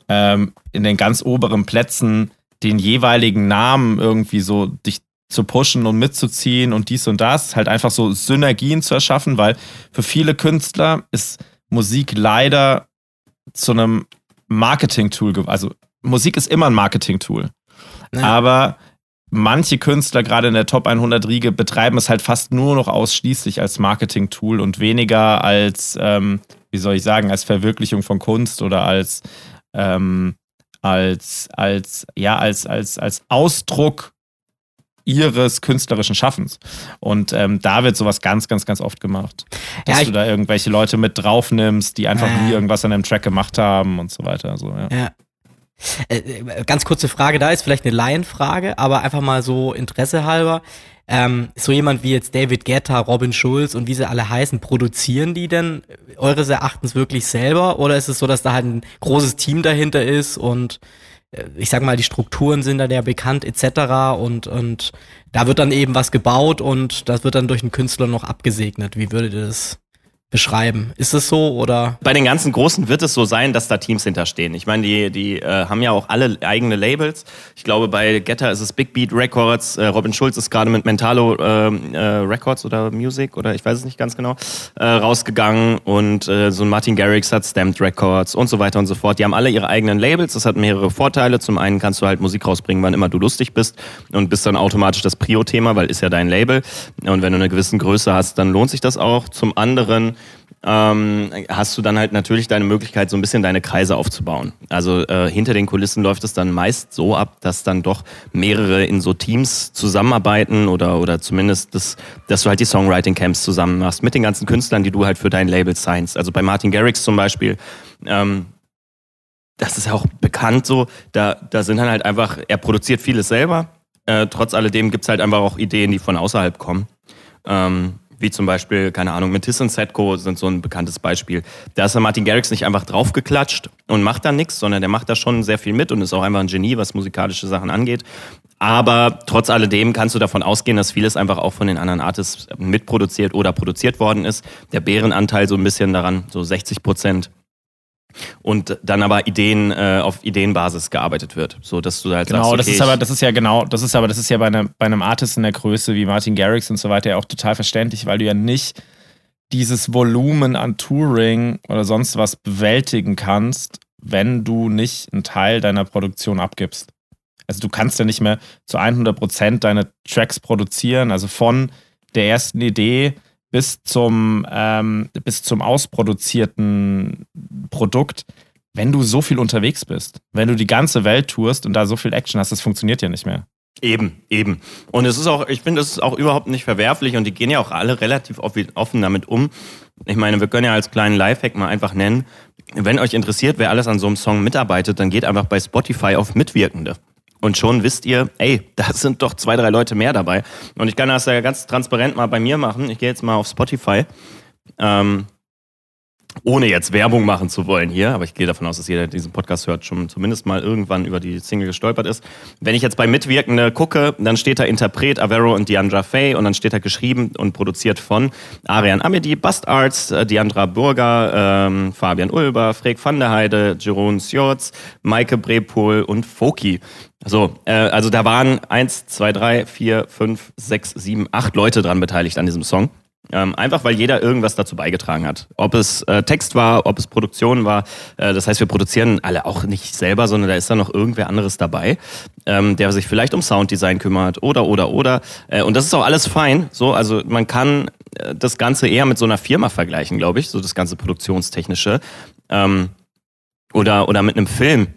ähm, in den ganz oberen Plätzen den jeweiligen Namen irgendwie so dich zu pushen und mitzuziehen und dies und das, halt einfach so Synergien zu erschaffen, weil für viele Künstler ist Musik leider zu einem Marketing-Tool, ge- also Musik ist immer ein Marketing-Tool.
Ja.
Aber manche Künstler, gerade in der Top 100 Riege, betreiben es halt fast nur noch ausschließlich als Marketing-Tool und weniger als, ähm, wie soll ich sagen, als Verwirklichung von Kunst oder als, ähm, als, als, ja, als, als, als Ausdruck ihres künstlerischen Schaffens. Und ähm, da wird sowas ganz, ganz, ganz oft gemacht. Dass
Ja,
du da irgendwelche Leute mit draufnimmst, die einfach nie irgendwas an einem Track gemacht haben und so weiter. So, ja.
Ja. Äh, äh, ganz kurze Frage da ist vielleicht eine Laienfrage, aber einfach mal so Interesse halber. Ähm, so jemand wie jetzt David Guetta, Robin Schulz und wie sie alle heißen, produzieren die denn eures Erachtens wirklich selber oder ist es so, dass da halt ein großes Team dahinter ist und äh, ich sag mal, die Strukturen sind dann ja bekannt etc. und, und da wird dann eben was gebaut und das wird dann durch einen Künstler noch abgesegnet. Wie würdet ihr das beschreiben? Ist es so oder?
Bei den ganzen Großen wird es so sein, dass da Teams hinterstehen. Ich meine, die, die äh, haben ja auch alle eigene Labels. Ich glaube, bei Getter ist es Big Beat Records. Äh, Robin Schulz ist gerade mit Mentalo ähm, äh, Records oder Music oder ich weiß es nicht ganz genau äh, rausgegangen. Und äh, so ein Martin Garrix hat Stamped Records und so weiter und so fort. Die haben alle ihre eigenen Labels. Das hat mehrere Vorteile. Zum einen kannst du halt Musik rausbringen, wann immer du lustig bist und bist dann automatisch das Prio-Thema, weil ist ja dein Label. Und wenn du eine gewisse Größe hast, dann lohnt sich das auch. Zum anderen ähm, hast du dann halt natürlich deine Möglichkeit, so ein bisschen deine Kreise aufzubauen. Also äh, hinter den Kulissen läuft es dann meist so ab, dass dann doch mehrere in so Teams zusammenarbeiten oder, oder zumindest, das, dass du halt die Songwriting-Camps zusammen machst mit den ganzen Künstlern, die du halt für dein Label signst. Also bei Martin Garrix zum Beispiel, ähm, das ist ja auch bekannt so, da, da sind dann halt einfach, er produziert vieles selber, äh, trotz alledem gibt's halt einfach auch Ideen, die von außerhalb kommen. Ähm, wie zum Beispiel, keine Ahnung, Metis und Setco sind so ein bekanntes Beispiel. Da ist der Martin Garrix nicht einfach draufgeklatscht und macht da nichts, sondern der macht da schon sehr viel mit und ist auch einfach ein Genie, was musikalische Sachen angeht. Aber trotz alledem kannst du davon ausgehen, dass vieles einfach auch von den anderen Artists mitproduziert oder produziert worden ist. Der Bärenanteil so ein bisschen daran, so 60 Prozent und dann aber Ideen äh, auf Ideenbasis gearbeitet wird, so dass du halt
genau,
sagst, okay,
das ist aber das ist ja genau, das ist aber das ist ja bei, einer, bei einem Artist in der Größe wie Martin Garrix und so weiter ja auch total verständlich, weil du ja nicht dieses Volumen an Touring oder sonst was bewältigen kannst, wenn du nicht einen Teil deiner Produktion abgibst. Also du kannst ja nicht mehr zu 100% deine Tracks produzieren, also von der ersten Idee bis zum, ähm, bis zum ausproduzierten Produkt, wenn du so viel unterwegs bist, wenn du die ganze Welt tourst und da so viel Action hast, das funktioniert ja nicht mehr.
Eben, eben. Und es ist auch, ich finde, es ist auch überhaupt nicht verwerflich und die gehen ja auch alle relativ offen damit um. Ich meine, wir können ja als kleinen Lifehack mal einfach nennen, wenn euch interessiert, wer alles an so einem Song mitarbeitet, dann geht einfach bei Spotify auf Mitwirkende. Und schon wisst ihr, ey, da sind doch zwei, drei Leute mehr dabei. Und ich kann das ja ganz transparent mal bei mir machen. Ich gehe jetzt mal auf Spotify. Ähm, ohne jetzt Werbung machen zu wollen hier, aber ich gehe davon aus, dass jeder, der diesen Podcast hört, schon zumindest mal irgendwann über die Single gestolpert ist. Wenn ich jetzt bei Mitwirkende gucke, dann steht da Interpret, Avero und Diandra Fay und dann steht da geschrieben und produziert von Arian Amedi, Bust Arts, äh, Diandra Burger, ähm, Fabian Ulber, Freek van der Heide, Jeroen Sjorz, Maike Brepol und Foki. So, äh, also da waren eins, zwei, drei, vier, fünf, sechs, sieben, acht Leute dran beteiligt an diesem Song. Ähm, einfach weil jeder irgendwas dazu beigetragen hat. Ob es äh, Text war, ob es Produktion war. Äh, das heißt, wir produzieren alle auch nicht selber, sondern da ist dann noch irgendwer anderes dabei, ähm, der sich vielleicht um Sounddesign kümmert oder oder oder. Äh, und das ist auch alles fein. So, also man kann äh, das Ganze eher mit so einer Firma vergleichen, glaube ich, so das ganze Produktionstechnische. Ähm, oder, oder mit einem Film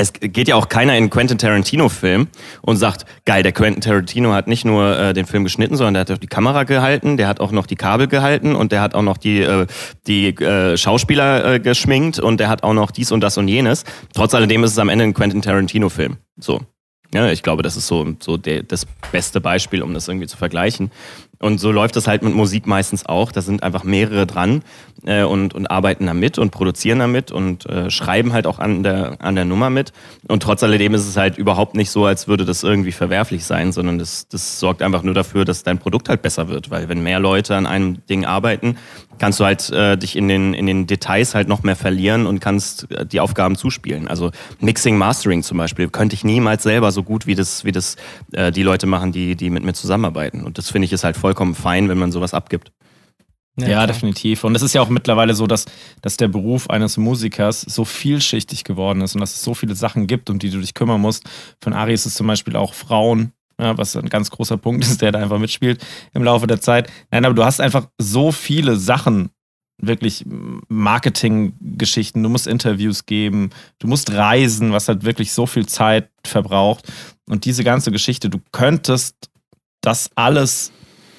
es geht ja auch keiner in Quentin Tarantino-Film und sagt, geil, der Quentin Tarantino hat nicht nur äh, den Film geschnitten, sondern der hat auch die Kamera gehalten, der hat auch noch die Kabel gehalten und der hat auch noch die, äh, die äh, Schauspieler äh, geschminkt und der hat auch noch dies und das und jenes. Trotz alledem ist es am Ende ein Quentin Tarantino-Film. So. Ja, ich glaube, das ist so, so der, das beste Beispiel, um das irgendwie zu vergleichen. Und so läuft das halt mit Musik meistens auch. Da sind einfach mehrere dran äh, und, und arbeiten damit und produzieren damit und äh, schreiben halt auch an der, an der Nummer mit. Und trotz alledem ist es halt überhaupt nicht so, als würde das irgendwie verwerflich sein, sondern das, das sorgt einfach nur dafür, dass dein Produkt halt besser wird. Weil wenn mehr Leute an einem Ding arbeiten, kannst du halt äh, dich in den, in den Details halt noch mehr verlieren und kannst äh, die Aufgaben zuspielen. Also Mixing, Mastering zum Beispiel könnte ich niemals selber so gut, wie das, wie das äh, die Leute machen, die, die mit mir zusammenarbeiten. Und das finde ich ist halt vollkommen fein, wenn man sowas abgibt.
Ja, ja definitiv. Und es ist ja auch mittlerweile so, dass, dass der Beruf eines Musikers so vielschichtig geworden ist und dass es so viele Sachen gibt, um die du dich kümmern musst. Von Ari ist es zum Beispiel auch Frauen, ja, was ein ganz großer Punkt ist, der da einfach mitspielt im Laufe der Zeit. Nein, aber du hast einfach so viele Sachen, wirklich Marketinggeschichten, du musst Interviews geben, du musst reisen, was halt wirklich so viel Zeit verbraucht. Und diese ganze Geschichte, du könntest das alles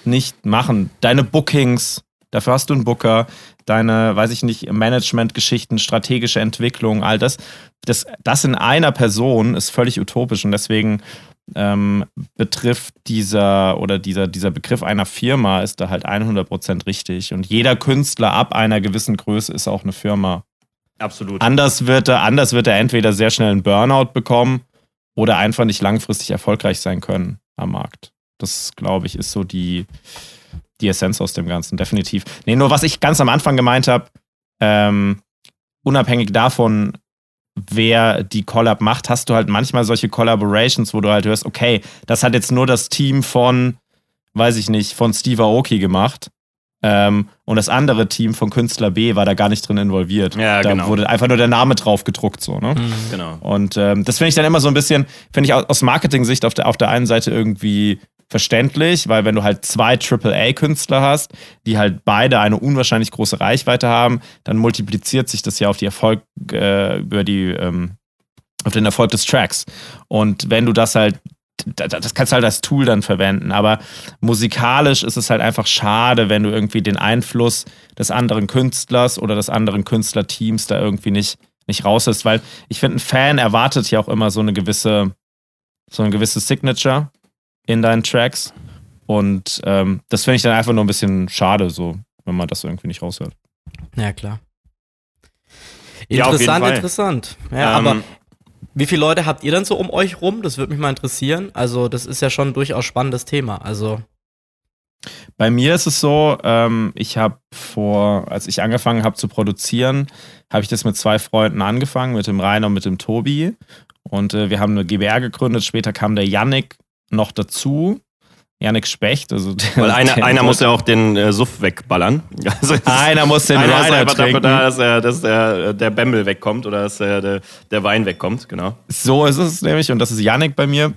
nicht machen. Deine Bookings, dafür hast du einen Booker, deine, weiß ich nicht, Management-Geschichten, strategische Entwicklung, all das, das. Das in einer Person ist völlig utopisch und deswegen ähm, betrifft dieser oder dieser, dieser Begriff einer Firma ist da halt 100% richtig. Und jeder Künstler ab einer gewissen Größe ist auch eine Firma.
Absolut.
Anders wird er, anders wird er entweder sehr schnell einen Burnout bekommen oder einfach nicht langfristig erfolgreich sein können am Markt. Das, glaube ich, ist so die, die Essenz aus dem Ganzen, definitiv. Nee, nur was ich ganz am Anfang gemeint habe, ähm, unabhängig davon, wer die Collab macht, hast du halt manchmal solche Collaborations, wo du halt hörst, okay, das hat jetzt nur das Team von, weiß ich nicht, von Steve Aoki gemacht. Ähm, und das andere Team von Künstler B war da gar nicht drin involviert.
Ja,
da
genau.
wurde einfach nur der Name drauf gedruckt, so, ne?
Mhm.
Genau.
Und ähm, das finde ich dann immer so ein bisschen, finde ich aus Marketing-Sicht auf der, auf der einen Seite irgendwie verständlich, weil wenn du halt zwei AAA-Künstler hast, die halt beide eine unwahrscheinlich große Reichweite haben, dann multipliziert sich das ja auf die Erfolg, äh, über die, ähm, auf den Erfolg des Tracks. Und wenn du das halt das kannst du halt als Tool dann verwenden. Aber musikalisch ist es halt einfach schade, wenn du irgendwie den Einfluss des anderen Künstlers oder des anderen Künstlerteams da irgendwie nicht, nicht raus ist. Weil ich finde, ein Fan erwartet ja auch immer so eine gewisse, so eine gewisse Signature in deinen Tracks. Und ähm, das finde ich dann einfach nur ein bisschen schade, so, wenn man das irgendwie nicht raushört.
Ja, klar.
Ja, auf jeden
Interessant,
Fall.
interessant. Ja,
Ähm,
aber wie viele Leute habt ihr dann so um euch rum? Das würde mich mal interessieren. Also, das ist ja schon ein durchaus spannendes Thema. Also,
Bei mir ist es so, ähm, ich habe vor, als ich angefangen habe zu produzieren, habe ich das mit zwei Freunden angefangen, mit dem Rainer und mit dem Tobi. Und äh, wir haben eine GbR gegründet. Später kam der Yannick noch dazu. Yannick Specht. Also der,
Weil einer, einer muss ja auch den äh, Suff wegballern. Also ist-
Einer muss den
einer ist
Rider
einfach dafür da, dass, er, dass der, der Bembel wegkommt oder dass der, der, der Wein wegkommt, genau.
So ist es nämlich. Und das ist Yannick bei mir.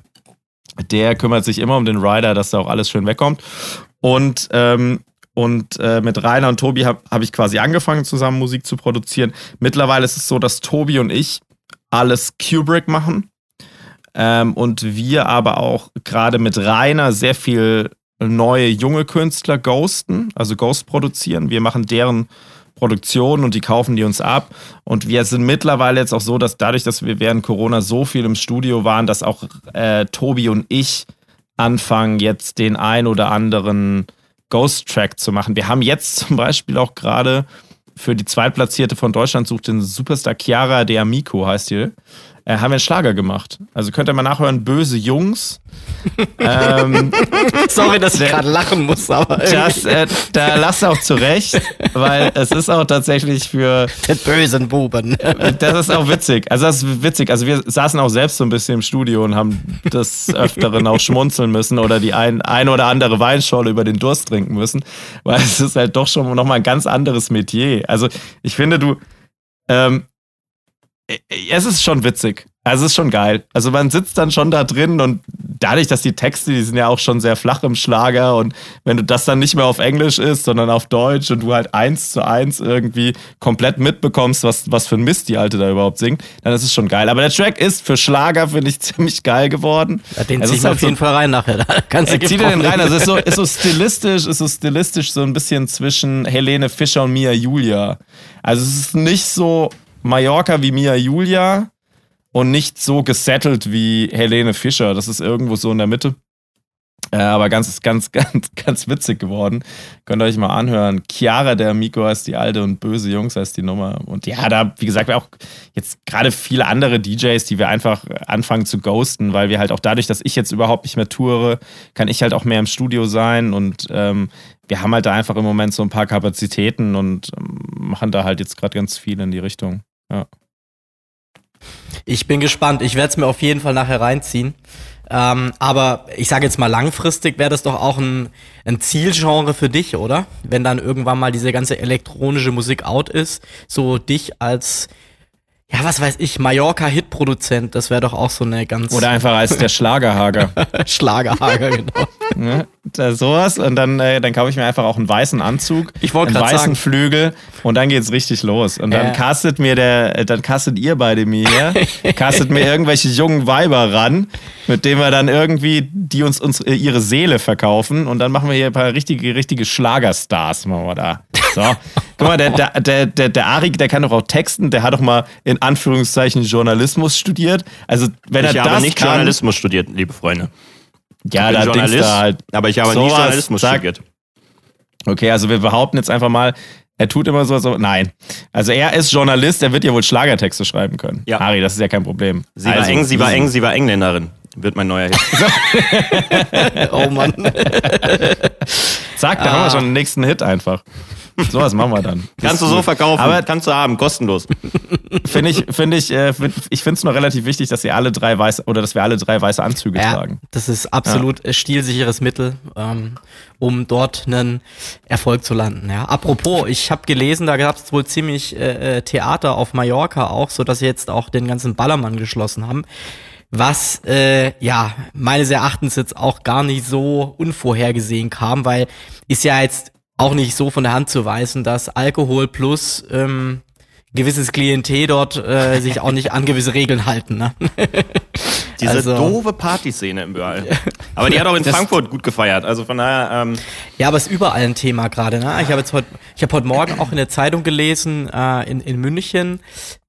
Der kümmert sich immer um den Rider, dass da auch alles schön wegkommt. Und, ähm, und äh, mit Rainer und Tobi habe hab ich quasi angefangen, zusammen Musik zu produzieren. Mittlerweile ist es so, dass Tobi und ich alles Kubrick machen. Ähm, und wir aber auch gerade mit Rainer sehr viel neue junge Künstler ghosten, also Ghost produzieren. Wir machen deren Produktion und die kaufen die uns ab. Und wir sind mittlerweile jetzt auch so, dass dadurch, dass wir während Corona so viel im Studio waren, dass auch äh, Tobi und ich anfangen, jetzt den ein oder anderen Ghost-Track zu machen. Wir haben jetzt zum Beispiel auch gerade für die Zweitplatzierte von Deutschland sucht den Superstar Chiara de Amico, heißt die, äh, haben wir einen Schlager gemacht. Also könnt ihr mal nachhören, Böse Jungs. ähm,
sorry, dass ich gerade lachen muss, aber
das, äh, da lasst auch zurecht, weil es ist auch tatsächlich für
der bösen Buben.
das ist auch witzig. Also das ist witzig. Also wir saßen auch selbst so ein bisschen im Studio und haben des Öfteren auch schmunzeln müssen oder die ein, ein oder andere Weinschorle über den Durst trinken müssen, weil es ist halt doch schon nochmal ein ganz anderes Metier. Also ich finde, du, ähm, äh, es ist schon witzig. Also es ist schon geil. Also man sitzt dann schon da drin und dadurch, dass die Texte, die sind ja auch schon sehr flach im Schlager und wenn du das dann nicht mehr auf Englisch ist, sondern auf Deutsch und du halt eins zu eins irgendwie komplett mitbekommst, was, was für ein Mist die Alte da überhaupt singt, dann ist es schon geil. Aber der Track ist für Schlager, finde ich, ziemlich geil geworden.
Ja, den zieh ich
halt
auf
so-
jeden Fall rein nachher. Da kannst du
zieht dir den rein. Also ist so, ist so stilistisch, ist so stilistisch so ein bisschen zwischen Helene Fischer und Mia Julia. Also es ist nicht so Mallorca wie Mia Julia und nicht so gesettelt wie Helene Fischer. Das ist irgendwo so in der Mitte. Äh, aber ganz, ganz, ganz, ganz witzig geworden. Könnt ihr euch mal anhören. Chiara der Miko heißt die alte und böse Jungs heißt die Nummer. Und ja, da, wie gesagt, auch jetzt gerade viele andere DJs, die wir einfach anfangen zu ghosten, weil wir halt auch dadurch, dass ich jetzt überhaupt nicht mehr toure, kann ich halt auch mehr im Studio sein und ähm, wir haben halt da einfach im Moment so ein paar Kapazitäten und ähm, machen da halt jetzt gerade ganz viel in die Richtung. Ja.
Ich bin gespannt. Ich werde es mir auf jeden Fall nachher reinziehen. Ähm, aber ich sage jetzt mal, langfristig wäre das doch auch ein, ein Zielgenre für dich, oder? Wenn dann irgendwann mal diese ganze elektronische Musik out ist, so dich als, ja, was weiß ich, Mallorca-Hit-Produzent, das wäre doch auch so eine ganz
Oder einfach als der Schlagerhager.
Schlagerhager, genau.
Ne? Da sowas und dann, äh, dann kaufe ich mir einfach auch einen weißen Anzug,
Ich wollte
einen weißen
sagen.
Flügel und dann geht's richtig los. Und dann
Ja.
castet mir der, äh, dann castet ihr beide mir hier, castet mir irgendwelche jungen Weiber ran, mit denen wir dann irgendwie, die uns, uns äh, ihre Seele verkaufen und dann machen wir hier ein paar richtige, richtige Schlagerstars, machen wir da. So. Guck mal, der, der, der, der, der Arik, der kann doch auch texten, der hat doch mal in Anführungszeichen Journalismus studiert. Also, wenn
Ich
er
habe
das
nicht
kann,
Journalismus studiert, liebe Freunde.
ja, da
Journalist,
da halt
aber ich habe nie Journalismus
sagt-
studiert.
Okay, also wir behaupten jetzt einfach mal, er tut immer so, so. Nein. Also er ist Journalist, er wird ja wohl Schlagertexte schreiben können.
Ja.
Ari, das ist ja kein Problem.
Sie war
also,
eng, sie war
easy.
eng, sie war Engländerin. Wird mein neuer Hit.
Oh Mann.
Zack, da haben wir schon den nächsten Hit einfach. Sowas machen wir dann.
Kannst du so verkaufen,
Aber-
kannst du haben, kostenlos.
Finde ich, finde ich, äh, find, ich finde es nur relativ wichtig, dass ihr alle drei weiße oder dass wir alle drei weiße Anzüge
Ja,
tragen.
das ist absolut äh, stilsicheres Mittel, ähm, um dort einen Erfolg zu landen. Ja. Apropos, ich habe gelesen, da gab es wohl ziemlich äh, äh, Theater auf Mallorca auch, so dass sie jetzt auch den ganzen Ballermann geschlossen haben. Was äh, ja meines Erachtens jetzt auch gar nicht so unvorhergesehen kam, weil ist ja jetzt auch nicht so von der Hand zu weisen, dass Alkohol plus ähm, gewisses Klientel dort äh, sich auch nicht an gewisse Regeln halten. Ne?
Diese
Also-
doofe Partyszene im Überall. Aber die hat auch in Frankfurt gut gefeiert. Also von daher, ähm,
Ja, aber es ist überall ein Thema gerade. Ne? Ich habe jetzt heute, ich habe heute Morgen auch in der Zeitung gelesen äh, in, in München.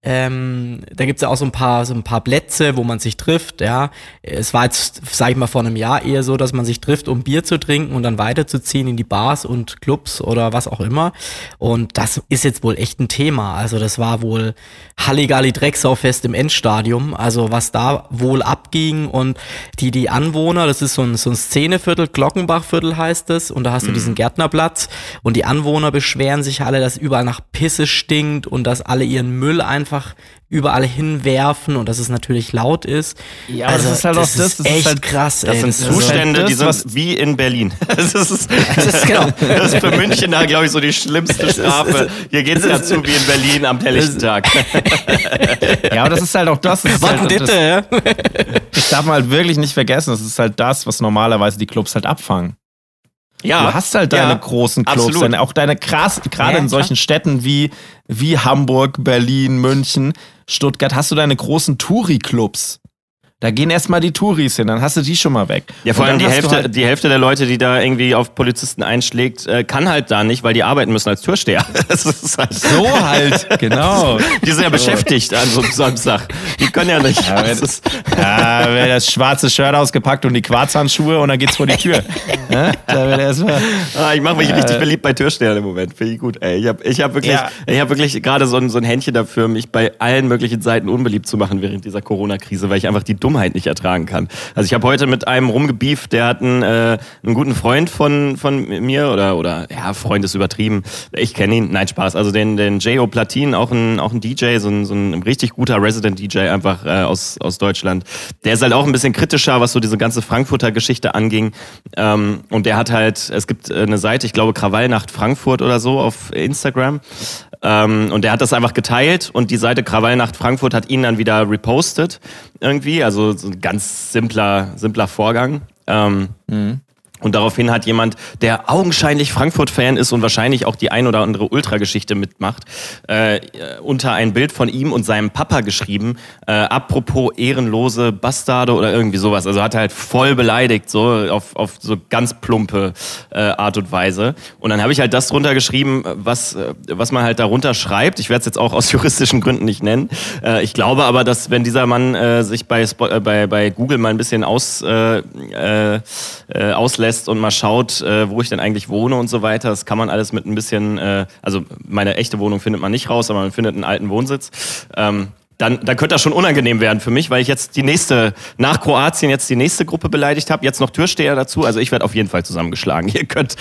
Ähm, da gibt's ja auch so ein paar so ein paar Plätze, wo man sich trifft. Ja, es war jetzt, sag ich mal, vor einem Jahr eher so, dass man sich trifft, um Bier zu trinken und dann weiterzuziehen in die Bars und Clubs oder was auch immer. Und das ist jetzt wohl echt ein Thema. Also das war wohl Halligalli Drecksaufest im Endstadium. Also was da wohl abging und die die Anwohner, das ist so ein so ein Szeneviertel, Glockenbachviertel heißt es, und da hast du diesen Gärtnerplatz und die Anwohner beschweren sich alle, dass überall nach Pisse stinkt und dass alle ihren Müll einfach überall hinwerfen und dass es natürlich laut ist.
Ja, aber das ist halt auch das, das ist
echt
halt-
krass.
das
ey.
sind
ist
Zustände,
das,
die sind
was-
wie in Berlin. Das ist,
Das ist genau.
das ist für München da, glaube ich, so die schlimmste Strafe. Hier geht's ja zu wie in Berlin am helllichten Tag.
Ja, aber das ist halt auch das. das, ist
Was denn
halt, das
bitte? ja?
das darf man halt wirklich nicht vergessen. Das ist halt das, was normalerweise die Clubs halt abfangen.
Ja,
Du hast halt deine
ja,
großen Clubs,
absolut.
deine, auch deine krass, gerade
Ja,
in solchen Städten wie, wie Hamburg, Berlin, München, Stuttgart, hast du deine großen Touri-Clubs. Da gehen erstmal die Touris hin, dann hast du die schon mal weg.
Ja, vor allem die Hälfte,
Halt,
die Hälfte der Leute, die da irgendwie auf Polizisten einschlägt, äh, kann halt da nicht, weil die arbeiten müssen als Türsteher. Das ist halt,
so halt, genau.
die sind ja beschäftigt an so einem Samstag. Die können ja nicht.
Ja,
das ist,
Ja, wird das schwarze Shirt ausgepackt und die Quarzhandschuhe und dann geht's vor die Tür. Ja, da wird erstmal.
ah, ich mache mich richtig beliebt bei Türstehern im Moment. Finde ich gut. Ey, ich habe ich hab wirklich,
Ja.
ich hab wirklich gerade so ein, so ein Händchen dafür, mich bei allen möglichen Seiten unbeliebt zu machen während dieser Corona-Krise, weil ich einfach die Dummheit nicht ertragen kann. Also ich habe heute mit einem rumgebieft, der hat einen, äh, einen guten Freund von, von mir oder, oder ja, Freund ist übertrieben. Ich kenne ihn, nein, Spaß. Also den, den J.O. Platin, auch ein, auch ein DJ, so ein, so ein richtig guter Resident-DJ einfach äh, aus, aus Deutschland. Der ist halt auch ein bisschen kritischer, was so diese ganze Frankfurter Geschichte anging. Ähm, und der hat halt, es gibt eine Seite, ich glaube Krawallnacht Frankfurt oder so auf Instagram. Ähm, und der hat das einfach geteilt und die Seite Krawallnacht Frankfurt hat ihn dann wieder repostet irgendwie. Also so ein ganz simpler, simpler Vorgang. Ähm, Und daraufhin hat jemand, der augenscheinlich Frankfurt-Fan ist und wahrscheinlich auch die ein oder andere Ultra-Geschichte mitmacht, äh, äh, unter ein Bild von ihm und seinem Papa geschrieben, äh, apropos ehrenlose Bastarde oder irgendwie sowas. Also hat er halt voll beleidigt, so auf, auf so ganz plumpe äh, Art und Weise. Und dann habe ich halt das drunter geschrieben, was, äh, was man halt darunter schreibt. Ich werde es jetzt auch aus juristischen Gründen nicht nennen. Äh, ich glaube aber, dass wenn dieser Mann äh, sich bei, Spo äh, bei, bei Google mal ein bisschen aus, äh, auslässt und mal schaut, äh, wo ich denn eigentlich wohne und so weiter, das kann man alles mit ein bisschen, äh, also meine echte Wohnung findet man nicht raus, aber man findet einen alten Wohnsitz. Ähm, dann, dann könnte das schon unangenehm werden für mich, weil ich jetzt die nächste, nach Kroatien jetzt die nächste Gruppe beleidigt habe, jetzt noch Türsteher dazu. Also ich werde auf jeden Fall zusammengeschlagen. Ihr könnt.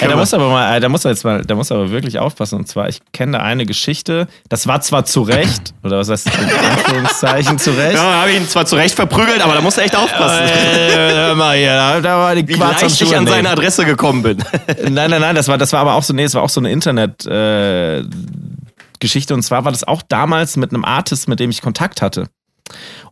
Ja, da muss aber mal, da muss er jetzt mal, da muss er aber wirklich aufpassen. Und zwar, ich kenne da eine Geschichte, das war zwar zu Recht, oder was heißt in Anführungszeichen zu Recht.
ja, habe ich ihn zwar zu Recht verprügelt, aber da muss er echt aufpassen.
Äh, mal hier, da, da war die
Wie leicht ich an
nehmen.
seine Adresse gekommen bin.
Nein, nein, nein, das war, das war aber auch so, nee, das war auch so eine Internet, äh, Geschichte. Und zwar war das auch damals mit einem Artist, mit dem ich Kontakt hatte.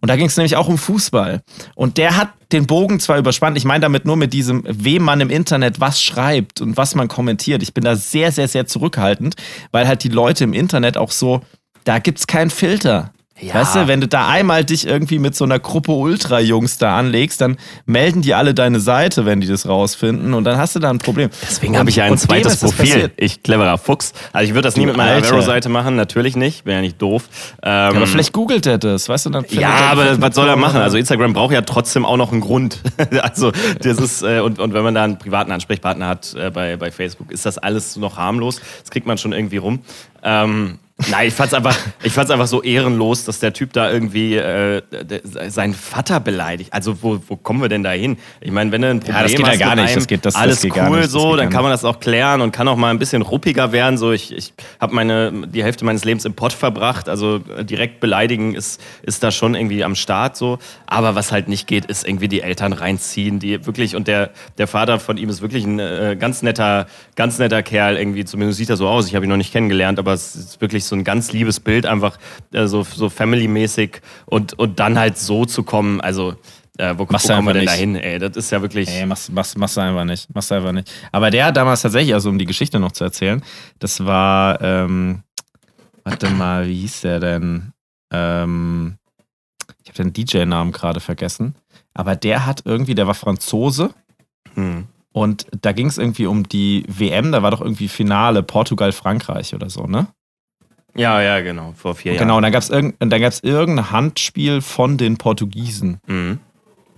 Und da ging es nämlich auch um Fußball. Und der hat den Bogen zwar überspannt, ich meine damit nur mit diesem, wem man im Internet was schreibt und was man kommentiert. Ich bin da sehr, sehr, sehr zurückhaltend, weil halt die Leute im Internet auch so, da gibt's keinen Filter.
Ja.
Weißt du, wenn du da einmal dich irgendwie mit so einer Gruppe Ultra-Jungs da anlegst, dann melden die alle deine Seite, wenn die das rausfinden und dann hast du da ein Problem.
Deswegen habe ich ja ein zweites Profil. Ich cleverer Fuchs. Also ich würde das nie mit meiner
Alter.
Avero-Seite machen, natürlich nicht. Bin ja nicht doof. Ähm,
Ja, aber vielleicht googelt er das, weißt du, dann
Ja,
er
aber was soll er machen? Also Instagram braucht ja trotzdem auch noch einen Grund. also das ist äh, und, und wenn man da einen privaten Ansprechpartner hat äh, bei, bei Facebook, ist das alles noch harmlos. Das kriegt man schon irgendwie rum. Ähm, Nein, ich fand's einfach, ich fand's einfach so ehrenlos, dass der Typ da irgendwie äh, seinen Vater beleidigt. Also wo, wo kommen wir denn da hin? Ich meine, wenn du ein Problem
das geht ja
hast
gar
mit
nicht.
einem,
Das geht- das- das
alles
geht
cool
gar nicht. Das
so, dann
gar
kann man das auch klären und kann auch mal ein bisschen ruppiger werden. So, ich, ich habe meine die Hälfte meines Lebens im Pott verbracht, also äh, direkt beleidigen ist ist da schon irgendwie am Start so. Aber was halt nicht geht, ist irgendwie die Eltern reinziehen, die wirklich und der der Vater von ihm ist wirklich ein äh, ganz netter ganz netter Kerl irgendwie. Zumindest sieht er so aus. Ich habe ihn noch nicht kennengelernt, aber es ist wirklich so ein ganz liebes Bild, einfach äh, so, so family-mäßig und, und dann halt so zu kommen, also äh, wo, wo
Machst
kommen wir denn da hin? Ey, das ist ja wirklich.
Nee, machst, machst, machst du einfach nicht. Machst du einfach nicht. Aber der hat damals tatsächlich, also um die Geschichte noch zu erzählen, das war, ähm, warte mal, wie hieß der denn? Ähm, ich habe den DJ-Namen gerade vergessen. Aber der hat irgendwie, der war Franzose
Hm.
und da ging es irgendwie um die WM, da war doch irgendwie Finale Portugal-Frankreich oder so, ne?
Ja, ja, genau, vor vier Jahren.
Genau, und dann gab es irgend, und dann gab's irgendein Handspiel von den Portugiesen.
Mhm.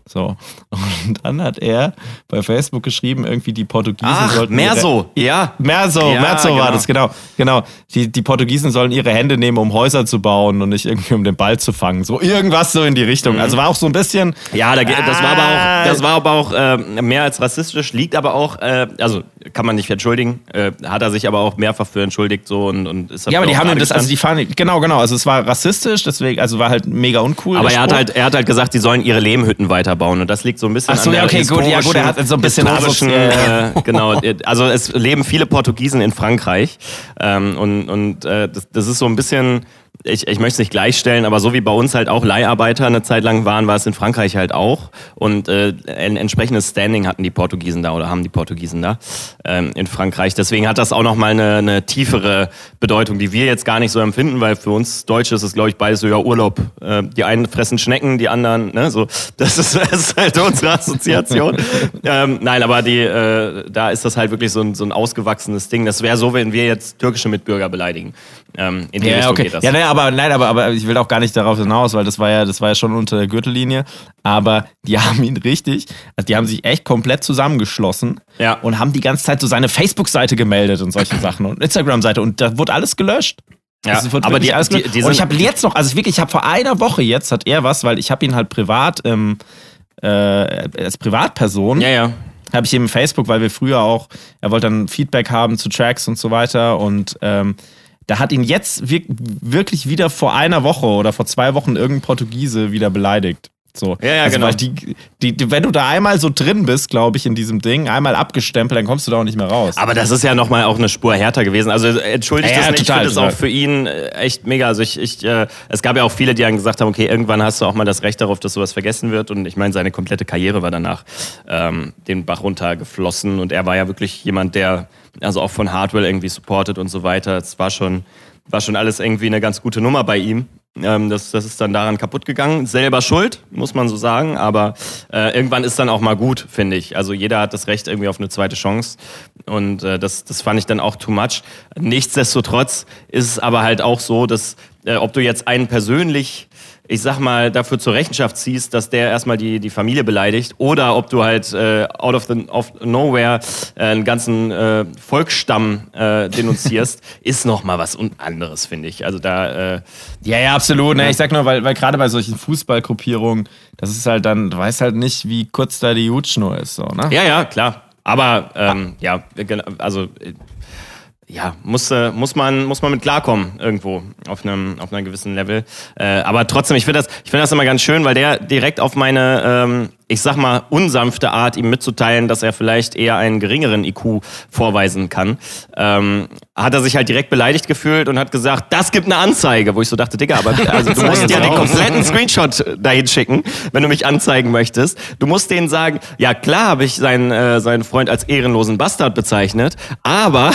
So. Und dann hat er bei Facebook geschrieben, irgendwie die Portugiesen
Ach,
sollten.
mehr
ihre-
so, ja.
Mehr so,
Ja,
mehr so war
genau.
das, genau. Genau. Die, die Portugiesen sollen ihre Hände nehmen, um Häuser zu bauen und nicht irgendwie um den Ball zu fangen. So irgendwas so in die Richtung.
Mhm.
Also war auch so ein bisschen.
Ja, da, das war aber
Ah.
auch, das war aber auch äh, mehr als rassistisch, liegt aber auch, äh, also kann man nicht entschuldigen, äh, hat er sich aber auch mehrfach für entschuldigt so und, und ist
Ja, aber die haben das, also die fahren, genau, genau. Also es war rassistisch, deswegen, also war halt mega uncool.
aber er hat halt, er hat halt gesagt, die sollen ihre Lehmhütten weiterbauen. Und das liegt so ein bisschen
Ach so,
an der
okay, gut, ja, gut, er hat so ein bisschen
historischen, äh, genau, also es leben viele Portugiesen in Frankreich ähm, und, und äh, das, das ist so ein bisschen, ich, ich möchte es nicht gleichstellen, aber so wie bei uns halt auch Leiharbeiter eine Zeit lang waren, war es in Frankreich halt auch und äh, ein entsprechendes Standing hatten die Portugiesen da oder haben die Portugiesen da ähm, in Frankreich. Deswegen hat das auch nochmal eine, eine tiefere Bedeutung, die wir jetzt gar nicht so empfinden, weil für uns Deutsche ist es, glaube ich, beides so ja Urlaub. Äh, die einen fressen Schnecken, die anderen, ne, so. Das ist, das ist halt unsere Assoziation. ähm, nein, aber die, äh, da ist das halt wirklich so ein, so ein ausgewachsenes Ding. Das wäre so, wenn wir jetzt türkische Mitbürger beleidigen. Ähm, in die
Ja,
Richtung
okay.
geht das.
Ja, nein, aber nein, aber, aber ich will auch gar nicht darauf hinaus, weil das war ja, das war ja schon unter der Gürtellinie. Aber die haben ihn richtig, also die haben sich echt komplett zusammengeschlossen
Ja.
und haben die ganze Zeit so seine Facebook-Seite gemeldet und solche Sachen und Instagram-Seite und da wurde alles gelöscht.
Ja,
Also
aber die-
alles
die-
gelöscht.
die
und ich habe jetzt noch, also wirklich, ich habe vor einer Woche jetzt hat er was, weil ich habe ihn halt privat ähm, äh, als Privatperson
ja, ja.
habe ich eben Facebook, weil wir früher auch, er wollte dann Feedback haben zu Tracks und so weiter und ähm, da hat ihn jetzt wir wirklich wieder vor einer Woche oder vor zwei Wochen irgendein Portugiese wieder beleidigt. So.
Ja, ja,
also,
genau.
Die, die, die, wenn du da einmal so drin bist, glaube ich, in diesem Ding, einmal abgestempelt, dann kommst du da auch nicht mehr raus.
Aber das ist ja nochmal auch eine Spur härter gewesen. Also entschuldigt
Ja,
das
ja,
nicht.
total,
ich finde es auch für ihn äh, echt mega. Also ich, ich äh, es gab ja auch viele, die dann gesagt haben, okay, irgendwann hast du auch mal das Recht darauf, dass sowas vergessen wird. Und ich meine, seine komplette Karriere war danach ähm, den Bach runtergeflossen. Und er war ja wirklich jemand, der also auch von Hardwell irgendwie supportet und so weiter. Es war schon, war schon alles irgendwie eine ganz gute Nummer bei ihm. Ähm, das, das ist dann daran kaputt gegangen. Selber schuld, muss man so sagen. Aber äh, irgendwann ist dann auch mal gut, finde ich. Also jeder hat das Recht irgendwie auf eine zweite Chance. Und äh, das, das fand ich dann auch too much. Nichtsdestotrotz ist es aber halt auch so, dass äh, ob du jetzt einen persönlich ich sag mal, dafür zur Rechenschaft ziehst, dass der erstmal die, die Familie beleidigt oder ob du halt äh, out of, the, of nowhere äh, einen ganzen äh, Volksstamm äh, denunzierst, ist nochmal was un- anderes, finde ich. Also da, äh,
Ja, ja, absolut. Ne? Ich sag nur, weil, weil gerade bei solchen Fußballgruppierungen, das ist halt dann, du weißt halt nicht, wie kurz da die Hutschnur ist. So, ne?
ja, ja, klar. Aber ähm, ja, gen- also äh, ja, muss, äh, muss, man, muss man mit klarkommen irgendwo auf einem, auf einem gewissen Level. Äh, aber trotzdem, ich finde das, ich finde das immer ganz schön, weil der direkt auf meine, ähm, ich sag mal, unsanfte Art, ihm mitzuteilen, dass er vielleicht eher einen geringeren IQ vorweisen kann, ähm, hat er sich halt direkt beleidigt gefühlt und hat gesagt, das gibt eine Anzeige, wo ich so dachte, Digga, aber also, du musst ja den kompletten Screenshot dahin schicken, wenn du mich anzeigen möchtest. Du musst denen sagen, ja klar habe ich seinen, äh, seinen Freund als ehrenlosen Bastard bezeichnet, aber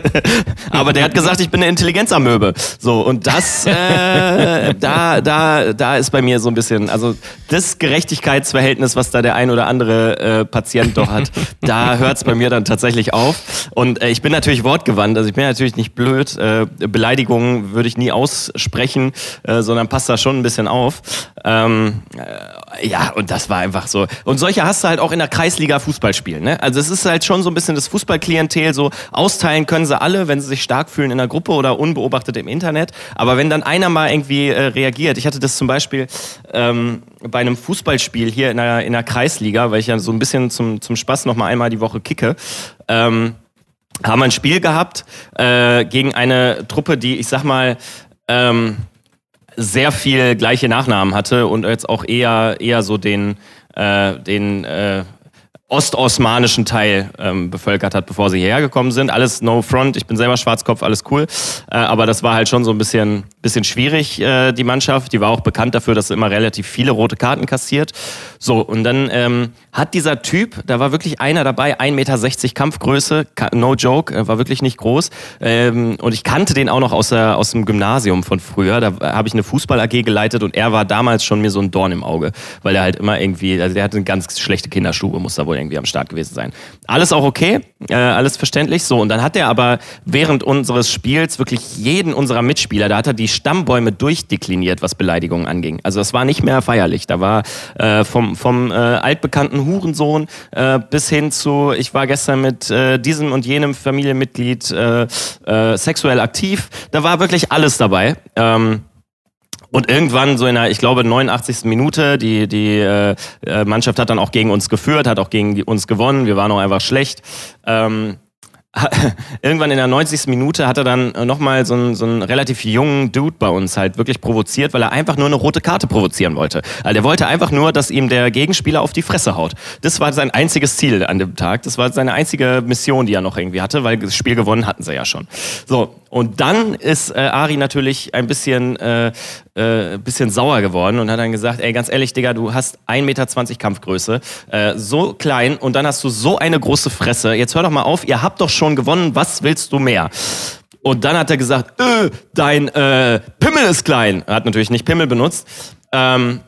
aber der hat gesagt, ich bin eine Intelligenzamöbe. So, und das, äh, da, da, da ist bei mir so ein bisschen, also das Gerechtigkeitsverhältnis, was da der ein oder andere äh, Patient doch hat, da hört es bei mir dann tatsächlich auf. Und äh, ich bin natürlich wortgewandt, also ich bin natürlich nicht blöd. Äh, Beleidigungen würde ich nie aussprechen, äh, sondern passt da schon ein bisschen auf. Ähm, äh, ja, und das war einfach so. Und solche hast du halt auch in der Kreisliga Fußball spielen. Ne? Also es ist halt schon so ein bisschen das Fußballklientel, so austeilen können sie alle, wenn sie sich stark fühlen in der Gruppe oder unbeobachtet im Internet. Aber wenn dann einer mal irgendwie äh, reagiert, ich hatte das zum Beispiel ähm, bei einem Fußballspiel hier in der, in der Kreisliga, weil ich ja so ein bisschen zum, zum Spaß noch mal einmal die Woche kicke. Ähm, haben wir ein Spiel gehabt äh, gegen eine Truppe, die, ich sag mal, ähm, sehr viel gleiche Nachnamen hatte und jetzt auch eher, eher so den, äh, den äh, ostosmanischen Teil ähm, bevölkert hat, bevor sie hierher gekommen sind. Alles no front, ich bin selber Schwarzkopf, alles cool. Äh, aber das war halt schon so ein bisschen, bisschen schwierig, äh, die Mannschaft. Die war auch bekannt dafür, dass sie immer relativ viele rote Karten kassiert. So, und dann ähm, hat dieser Typ, da war wirklich einer dabei, 1,60 Meter Kampfgröße, no joke, äh, war wirklich nicht groß. Ähm, und ich kannte den auch noch aus, der, aus dem Gymnasium von früher. Da habe ich eine Fußball-AG geleitet und er war damals schon mir so ein Dorn im Auge, weil er halt immer irgendwie, also der hatte eine ganz schlechte Kinderstube, muss da wohl irgendwie am Start gewesen sein. Alles auch okay, äh, alles verständlich. So, und dann hat er aber während unseres Spiels wirklich jeden unserer Mitspieler, da hat er die Stammbäume durchdekliniert, was Beleidigungen anging. Also das war nicht mehr feierlich. Da war äh, vom, vom äh, altbekannten Hurensohn äh, bis hin zu, ich war gestern mit äh, diesem und jenem Familienmitglied äh, äh, sexuell aktiv. Da war wirklich alles dabei. Ähm, und irgendwann, so in der, ich glaube, 89. Minute, die, die äh, äh, Mannschaft hat dann auch gegen uns geführt, hat auch gegen uns gewonnen. Wir waren auch einfach schlecht. Ähm, irgendwann in der 90. Minute hat er dann nochmal so einen, so einen relativ jungen Dude bei uns halt wirklich provoziert, weil er einfach nur eine rote Karte provozieren wollte. Also er wollte einfach nur, dass ihm der Gegenspieler auf die Fresse haut. Das war sein einziges Ziel an dem Tag. Das war seine einzige Mission, die er noch irgendwie hatte, weil das Spiel gewonnen hatten sie ja schon. So, und dann ist äh, Ari natürlich ein bisschen, äh, äh, bisschen sauer geworden und hat dann gesagt, ey, ganz ehrlich, Digga, du hast 1,20 Meter Kampfgröße, äh, so klein und dann hast du so eine große Fresse. Jetzt hör doch mal auf, ihr habt doch schon gewonnen, was willst du mehr? Und dann hat er gesagt, äh, dein äh, Pimmel ist klein. Er hat natürlich nicht Pimmel benutzt. Ähm,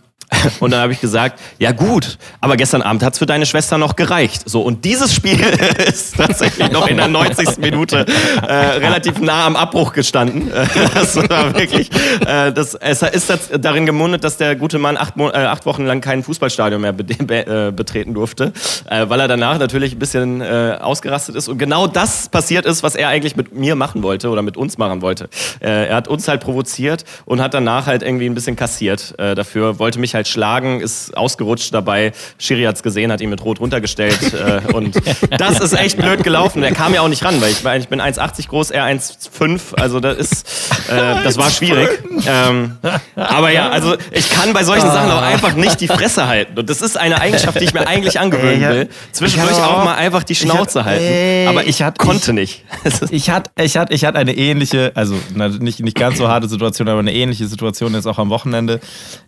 und dann habe ich gesagt, ja gut, aber gestern Abend hat's für deine Schwester noch gereicht. So, und dieses Spiel ist tatsächlich noch in der 90. Minute äh, relativ nah am Abbruch gestanden. das war wirklich, äh, das, es ist das darin gemundet, dass der gute Mann acht, äh, acht Wochen lang kein Fußballstadion mehr be be äh, betreten durfte, äh, weil er danach natürlich ein bisschen äh, ausgerastet ist. Und genau das passiert ist, was er eigentlich mit mir machen wollte oder mit uns machen wollte. Äh, er hat uns halt provoziert und hat danach halt irgendwie ein bisschen kassiert äh, dafür, wollte mich halt schlagen, ist ausgerutscht dabei. Schiri hat's gesehen, hat ihn mit Rot runtergestellt. äh, und das ist echt blöd gelaufen. Er kam ja auch nicht ran, weil ich, ich bin 1,80 groß, er 1,5. Also das ist, äh, das war schwierig. Ähm, aber ja, also ich kann bei solchen Sachen auch einfach nicht die Fresse halten. Und das ist eine Eigenschaft, die ich mir eigentlich angewöhnen will. Zwischendurch auch mal einfach die Schnauze halten. Aber ich konnte nicht.
Ich hatte, ich hatte, ich hatte eine ähnliche, also nicht, nicht ganz so harte Situation, aber eine ähnliche Situation jetzt auch am Wochenende.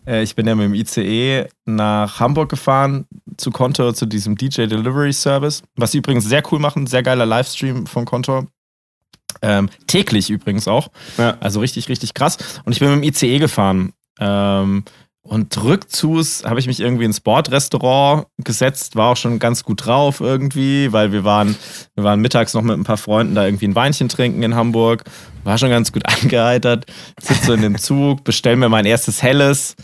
Äh, ich bin ja mit dem ICE nach Hamburg gefahren zu Contour, zu diesem DJ Delivery Service, was sie übrigens sehr cool machen, sehr geiler Livestream von Contour. Ähm, täglich übrigens auch. Ja. Also richtig, richtig krass. Und ich bin mit dem ICE gefahren. Ähm, und rückzus habe ich mich irgendwie ins Bordrestaurant gesetzt, war auch schon ganz gut drauf irgendwie, weil wir waren, wir waren mittags noch mit ein paar Freunden da irgendwie ein Weinchen trinken in Hamburg, war schon ganz gut angeheitert, sitze so in dem Zug, bestell mir mein erstes Helles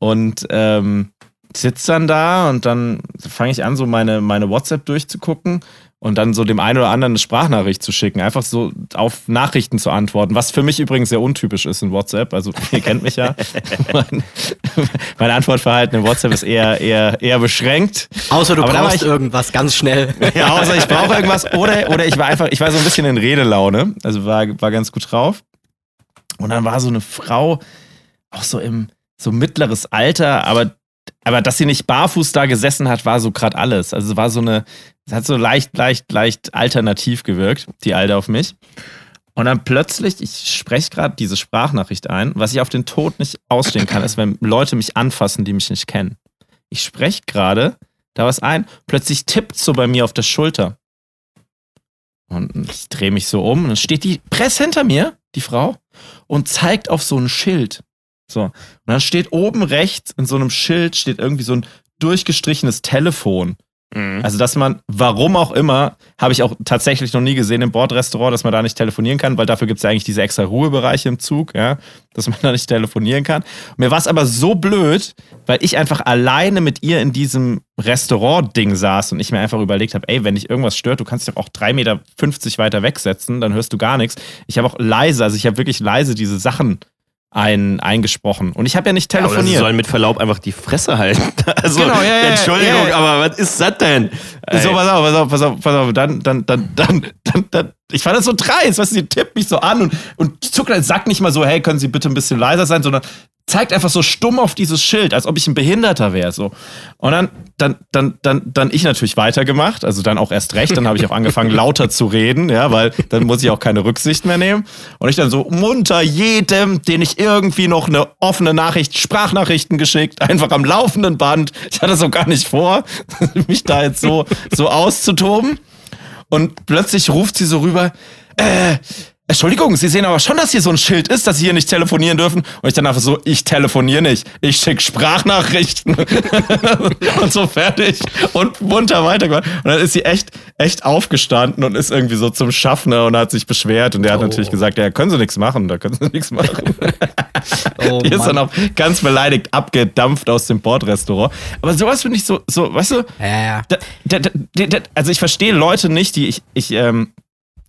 und ähm, sitze dann da und dann fange ich an, so meine, meine WhatsApp durchzugucken und dann so dem einen oder anderen eine Sprachnachricht zu schicken, einfach so auf Nachrichten zu antworten, was für mich übrigens sehr untypisch ist in WhatsApp. Also ihr kennt mich ja. mein, mein, Antwortverhalten in WhatsApp ist eher, eher, eher beschränkt.
Außer du Aber brauchst ich, irgendwas ganz schnell.
Ja, außer ich brauche irgendwas oder, oder ich war einfach, ich war so ein bisschen in Redelaune, also war, war ganz gut drauf. Und dann war so eine Frau, auch so im so mittleres Alter, aber aber dass sie nicht barfuß da gesessen hat, war so gerade alles. Also es war so eine, es hat so leicht, leicht, leicht alternativ gewirkt, die Alte auf mich. Und dann plötzlich, ich spreche gerade diese Sprachnachricht ein, was ich auf den Tod nicht ausstehen kann, ist, wenn Leute mich anfassen, die mich nicht kennen. Ich spreche gerade da was ein, plötzlich tippt so bei mir auf der Schulter. Und ich drehe mich so um und dann steht die Press hinter mir, die Frau, und zeigt auf so ein Schild. So. Und dann steht oben rechts in so einem Schild steht irgendwie so ein durchgestrichenes Telefon. Mhm. Also, dass man, warum auch immer, habe ich auch tatsächlich noch nie gesehen im Bordrestaurant, dass man da nicht telefonieren kann, weil dafür gibt es ja eigentlich diese extra Ruhebereiche im Zug, ja, dass man da nicht telefonieren kann. Mir war es aber so blöd, weil ich einfach alleine mit ihr in diesem Restaurant-Ding saß und ich mir einfach überlegt habe, ey, wenn dich irgendwas stört, du kannst dich auch 3,50 Meter weiter wegsetzen, dann hörst du gar nichts. Ich habe auch leise, also ich habe wirklich leise diese Sachen ein, eingesprochen. Und ich habe ja nicht telefoniert. Ja,
sie sollen mit Verlaub einfach die Fresse halten. Also, genau, ja, Entschuldigung, ja, aber was ist das denn?
So, pass auf, pass auf, pass auf, pass auf. Dann, dann, dann, dann, dann, dann, ich fand das so dreist, weißt du, sie tippt mich so an und, und zuckt, sagt nicht mal so, hey, können Sie bitte ein bisschen leiser sein, sondern zeigt einfach so stumm auf dieses Schild, als ob ich ein Behinderter wäre. So. Und dann, dann, dann, dann, dann ich natürlich weitergemacht, also dann auch erst recht, dann habe ich auch angefangen, lauter zu reden, ja, weil dann muss ich auch keine Rücksicht mehr nehmen. Und ich dann so munter jedem, den ich irgendwie noch eine offene Nachricht, Sprachnachrichten geschickt, einfach am laufenden Band. Ich hatte so gar nicht vor, mich da jetzt so, so auszutoben. Und plötzlich ruft sie so rüber, äh, Entschuldigung, Sie sehen aber schon, dass hier so ein Schild ist, dass Sie hier nicht telefonieren dürfen. Und ich dann einfach so, ich telefoniere nicht. Ich schicke Sprachnachrichten. und so fertig. Und munter weitergemacht. Und dann ist sie echt, echt aufgestanden und ist irgendwie so zum Schaffner und hat sich beschwert. Und der hat oh. natürlich gesagt, ja, können Sie nichts machen, da können Sie nichts machen. oh, Die ist dann auch ganz beleidigt abgedampft aus dem Bordrestaurant. Aber sowas finde ich so, so, weißt du?
Ja, ja. Da,
da, da, also ich verstehe Leute nicht, die ich, ich, ähm,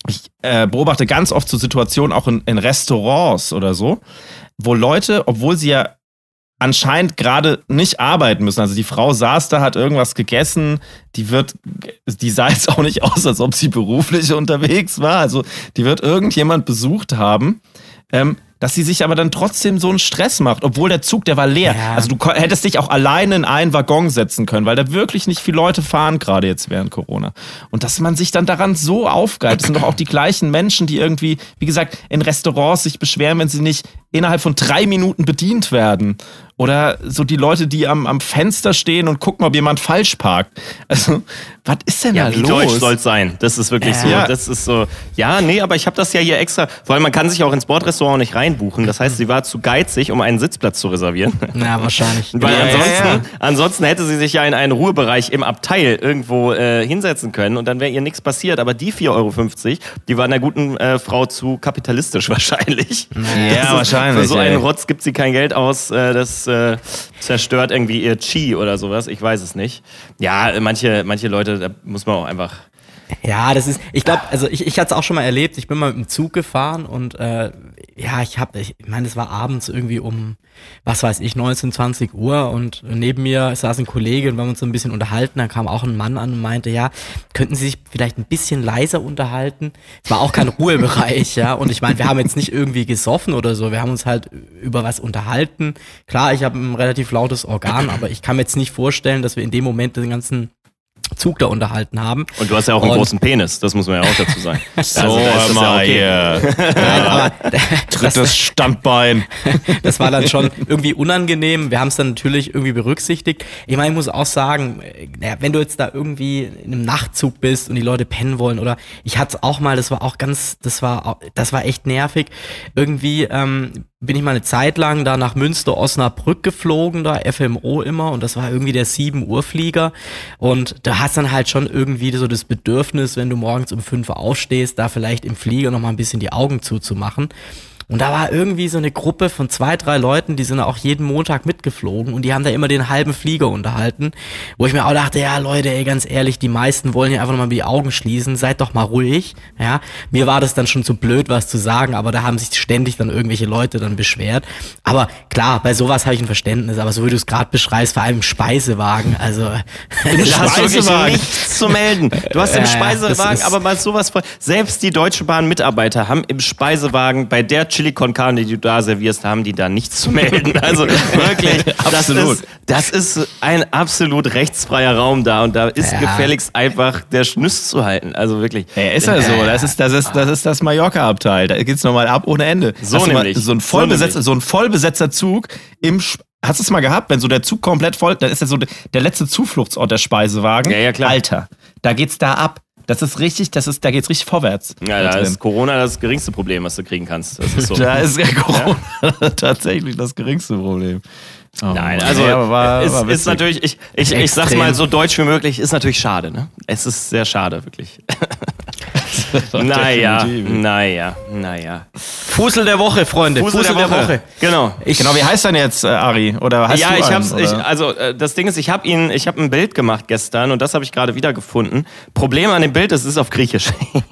ich äh, beobachte ganz oft so Situationen auch in, in Restaurants oder so, wo Leute, obwohl sie ja anscheinend gerade nicht arbeiten müssen. Also die Frau saß da, hat irgendwas gegessen, die wird, die sah jetzt auch nicht aus, als ob sie beruflich unterwegs war. Also die wird irgendjemand besucht haben. Ähm, dass sie sich aber dann trotzdem so einen Stress macht, obwohl der Zug, der war leer. Ja. Also du hättest dich auch alleine in einen Waggon setzen können, weil da wirklich nicht viele Leute fahren, gerade jetzt während Corona. Und dass man sich dann daran so aufgreift, das sind doch auch die gleichen Menschen, die irgendwie, wie gesagt, in Restaurants sich beschweren, wenn sie nicht innerhalb von drei Minuten bedient werden. Oder so die Leute, die am, am Fenster stehen und gucken, ob jemand falsch parkt. Also, was ist denn
ja,
da
wie
los?
deutsch soll es sein. Das ist wirklich so.
Ja.
Das ist so. Ja, nee, aber ich habe das ja hier extra. Vor allem, man kann sich auch ins Bordrestaurant nicht reinbuchen. Das heißt, sie war zu geizig, um einen Sitzplatz zu reservieren.
Ja, wahrscheinlich.
Weil
Ja,
ansonsten,
ja.
ansonsten hätte sie sich ja in einen Ruhebereich im Abteil irgendwo äh, hinsetzen können und dann wäre ihr nichts passiert. Aber die 4,50 Euro, die waren der guten äh, Frau zu kapitalistisch wahrscheinlich.
Ja,
Das ist-
wahrscheinlich,
Für so
ey.
einen Rotz gibt sie kein Geld aus. Äh, das äh, zerstört irgendwie ihr Chi oder sowas. Ich weiß es nicht. Ja, manche, manche Leute, da muss man auch einfach.
Ja, das ist, ich glaube, also ich, ich hatte es auch schon mal erlebt, ich bin mal mit dem Zug gefahren und äh, ja, ich habe, ich meine, es war abends irgendwie um, was weiß ich, 19, 20 Uhr und neben mir saß ein Kollege und wir haben uns so ein bisschen unterhalten, dann kam auch ein Mann an und meinte, ja, könnten Sie sich vielleicht ein bisschen leiser unterhalten? Es war auch kein Ruhebereich, ja, und ich meine, wir haben jetzt nicht irgendwie gesoffen oder so, wir haben uns halt über was unterhalten. Klar, ich habe ein relativ lautes Organ, aber ich kann mir jetzt nicht vorstellen, dass wir in dem Moment den ganzen Zug da unterhalten haben.
Und du hast ja auch einen
Und-
großen Penis, das muss man ja auch dazu sagen.
So,
Also, da ist das ja
mal
okay.
hier.
Nein, aber
Drittes Standbein.
das war dann schon irgendwie unangenehm. Wir haben es dann natürlich irgendwie berücksichtigt. Ich meine, ich muss auch sagen, äh, naja, wenn du jetzt da irgendwie in einem Nachtzug bist und die Leute pennen wollen oder ich hatte es auch mal, das war auch ganz, das war, das war echt nervig. Irgendwie ähm, bin ich mal eine Zeit lang da nach Münster Osnabrück geflogen, da FMO immer und das war irgendwie der 7 Uhr Flieger und da hast dann halt schon irgendwie so das Bedürfnis, wenn du morgens um 5 Uhr aufstehst, da vielleicht im Flieger noch mal ein bisschen die Augen zuzumachen. Und da war irgendwie so eine Gruppe von zwei, drei Leuten, die sind auch jeden Montag mitgeflogen und die haben da immer den halben Flieger unterhalten, wo ich mir auch dachte, ja Leute, ey, ganz ehrlich, die meisten wollen ja einfach nochmal die Augen schließen, seid doch mal ruhig, ja. Mir war das dann schon zu blöd, was zu sagen, aber da haben sich ständig dann irgendwelche Leute dann beschwert. Aber klar, bei sowas habe ich ein Verständnis, aber so wie du es gerade beschreibst, vor allem im Speisewagen, also
wirklich
Speisewagen.
nichts zu melden. Du hast im Speisewagen aber mal sowas von. Selbst die Deutsche Bahn Mitarbeiter haben im Speisewagen bei der Chili con Carne, die du da servierst, haben die da nichts zu melden. Also wirklich, das
Absolut.
ist, das ist ein absolut rechtsfreier Raum da und da ist
Ja.
gefälligst einfach der Schnüss zu halten. Also wirklich.
Ja, ist ja so. Das ist das, ist, das, ist das Mallorca-Abteil. Da geht's nochmal ab ohne Ende.
So
Hast
nämlich.
So ein,
So nämlich.
so ein vollbesetzter Zug im. Sp- Hast du es mal gehabt, wenn so der Zug komplett voll, dann ist ja so der, der letzte Zufluchtsort der Speisewagen.
Ja, ja, klar.
Alter, da geht's da ab. Das ist richtig, das ist, da geht's richtig vorwärts.
Ja, da
drin.
ist Corona das geringste Problem, was du kriegen kannst. Das ist so.
Da ist ja Corona tatsächlich das geringste Problem. Oh
Nein, also
Ja, war,
es
war
ist natürlich, ich, ich, ich sag's
Extrem.
mal so deutsch wie möglich, ist natürlich schade, ne? Es ist sehr schade, wirklich. naja, naja, naja.
Fusel der Woche, Freunde, Fusel, der, Woche.
Genau.
Ich,
Genau, wie heißt denn jetzt äh, Ari? Oder hast
ja,
du
ich
einen,
hab's, ich, also äh, das Ding ist, ich habe ihn, ich habe ein Bild gemacht gestern und das habe ich gerade wieder gefunden. Problem an dem Bild, es ist auf Griechisch.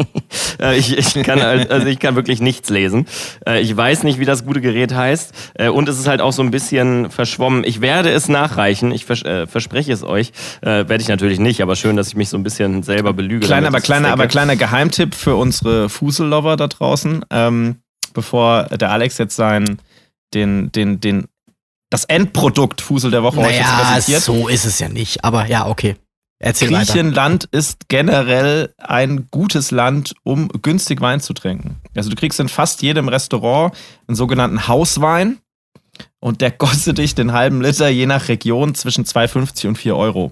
Äh, ich, ich kann halt- also ich kann wirklich nichts lesen. Äh, Ich weiß nicht, wie das gute Gerät heißt Äh, und es ist halt auch so ein bisschen verschwommen. Ich werde es nachreichen, ich vers äh, verspreche es euch. Äh, Werde ich natürlich nicht, aber schön, dass ich mich so ein bisschen selber belüge.
Kleiner, aber
ich
kleiner, aber kleiner Geheimtipp. Tipp für unsere Fusellover da draußen, ähm, bevor der Alex jetzt seinen, den, den, den, das Endprodukt Fusel der Woche euch jetzt
Naja,
präsentiert.
so ist es ja nicht. Aber ja, okay. Erzähl weiter.
Griechenland ist generell ein gutes Land, um günstig Wein zu trinken. Also du kriegst in fast jedem Restaurant einen sogenannten Hauswein und der kostet dich den halben Liter je nach Region zwischen 2,50 und 4 Euro.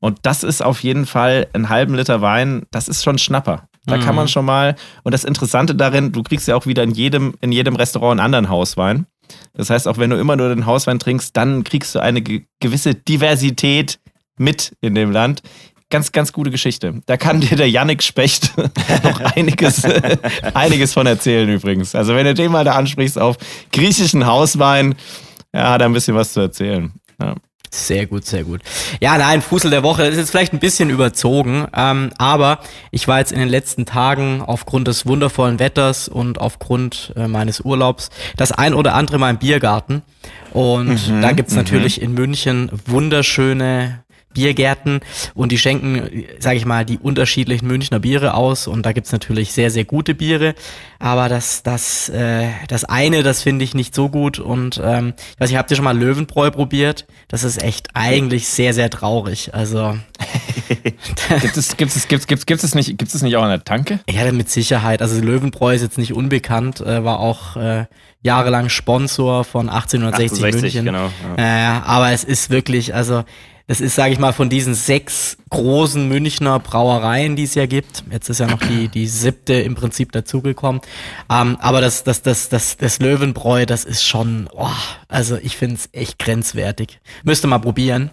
Und das ist auf jeden Fall einen halben Liter Wein, das ist schon ein Schnapper. Da kann man schon mal, und das Interessante darin, du kriegst ja auch wieder in jedem, in jedem Restaurant einen anderen Hauswein. Das heißt, auch wenn du immer nur den Hauswein trinkst, dann kriegst du eine ge gewisse Diversität mit in dem Land. Ganz, ganz gute Geschichte. Da kann dir der Yannick Specht noch einiges, einiges von erzählen übrigens. Also wenn du den mal da ansprichst auf griechischen Hauswein, ja, hat er ein bisschen was zu erzählen. Ja.
Sehr gut, sehr gut. Ja, nein, Fusel der Woche ist jetzt vielleicht ein bisschen überzogen, ähm, aber ich war jetzt in den letzten Tagen aufgrund des wundervollen Wetters und aufgrund äh, meines Urlaubs das ein oder andere Mal im Biergarten. Und
Mhm,
da gibt's natürlich in München wunderschöne Biergärten und die schenken, sage ich mal, die unterschiedlichen Münchner Biere aus und da gibt's natürlich sehr, sehr gute Biere, aber das, das, äh, das eine, das finde ich nicht so gut und ähm, ich weiß nicht, habt ihr schon mal Löwenbräu probiert? Das ist echt eigentlich sehr, sehr traurig, also
Gibt es, gibt es, gibt es, gibt nicht, gibt es nicht auch an der Tanke?
ja, mit Sicherheit, also Löwenbräu ist jetzt nicht unbekannt, äh, war auch äh, jahrelang Sponsor von 1860 München.
genau. Ja.
Äh, aber es ist wirklich, also das ist, sage ich mal, von diesen sechs großen Münchner Brauereien, die es ja gibt. Jetzt ist ja noch die, die siebte im Prinzip dazugekommen. Ähm, aber das, das, das, das, das Löwenbräu, das ist schon, oh, also ich finde es echt grenzwertig. Müsste mal probieren.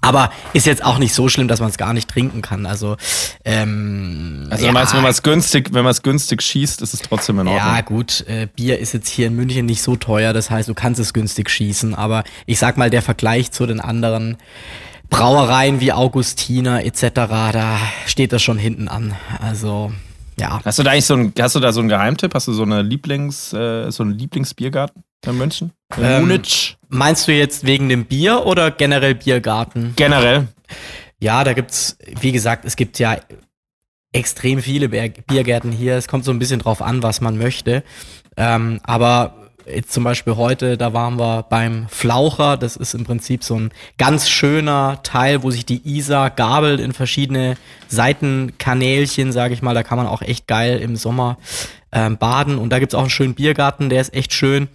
Aber ist jetzt auch nicht so schlimm, dass man es gar nicht trinken kann. Also, ähm,
Also du meinst, wenn man es günstig, wenn man es günstig schießt, ist es trotzdem in Ordnung.
ja, gut, äh, Bier ist jetzt hier in München nicht so teuer, das heißt, du kannst es günstig schießen, aber ich sag mal, der Vergleich zu den anderen Brauereien wie Augustiner etc., da steht das schon hinten an. Also, ja.
Hast du da eigentlich so ein, hast du da so einen Geheimtipp? Hast du so eine Lieblings, äh, so einen Lieblingsbiergarten in München? In
Ähm,
Munich?
Meinst du jetzt wegen dem Bier oder generell Biergarten?
Generell.
Ja, da gibt's, wie gesagt, es gibt ja extrem viele Bier- Biergärten hier. Es kommt so ein bisschen drauf an, was man möchte. Ähm, aber jetzt zum Beispiel heute, da waren wir beim Flaucher. Das ist im Prinzip so ein ganz schöner Teil, wo sich die Isar gabelt in verschiedene Seitenkanälchen, sage ich mal. Da kann man auch echt geil im Sommer ähm, baden. Und da gibt's auch einen schönen Biergarten, der ist echt schön.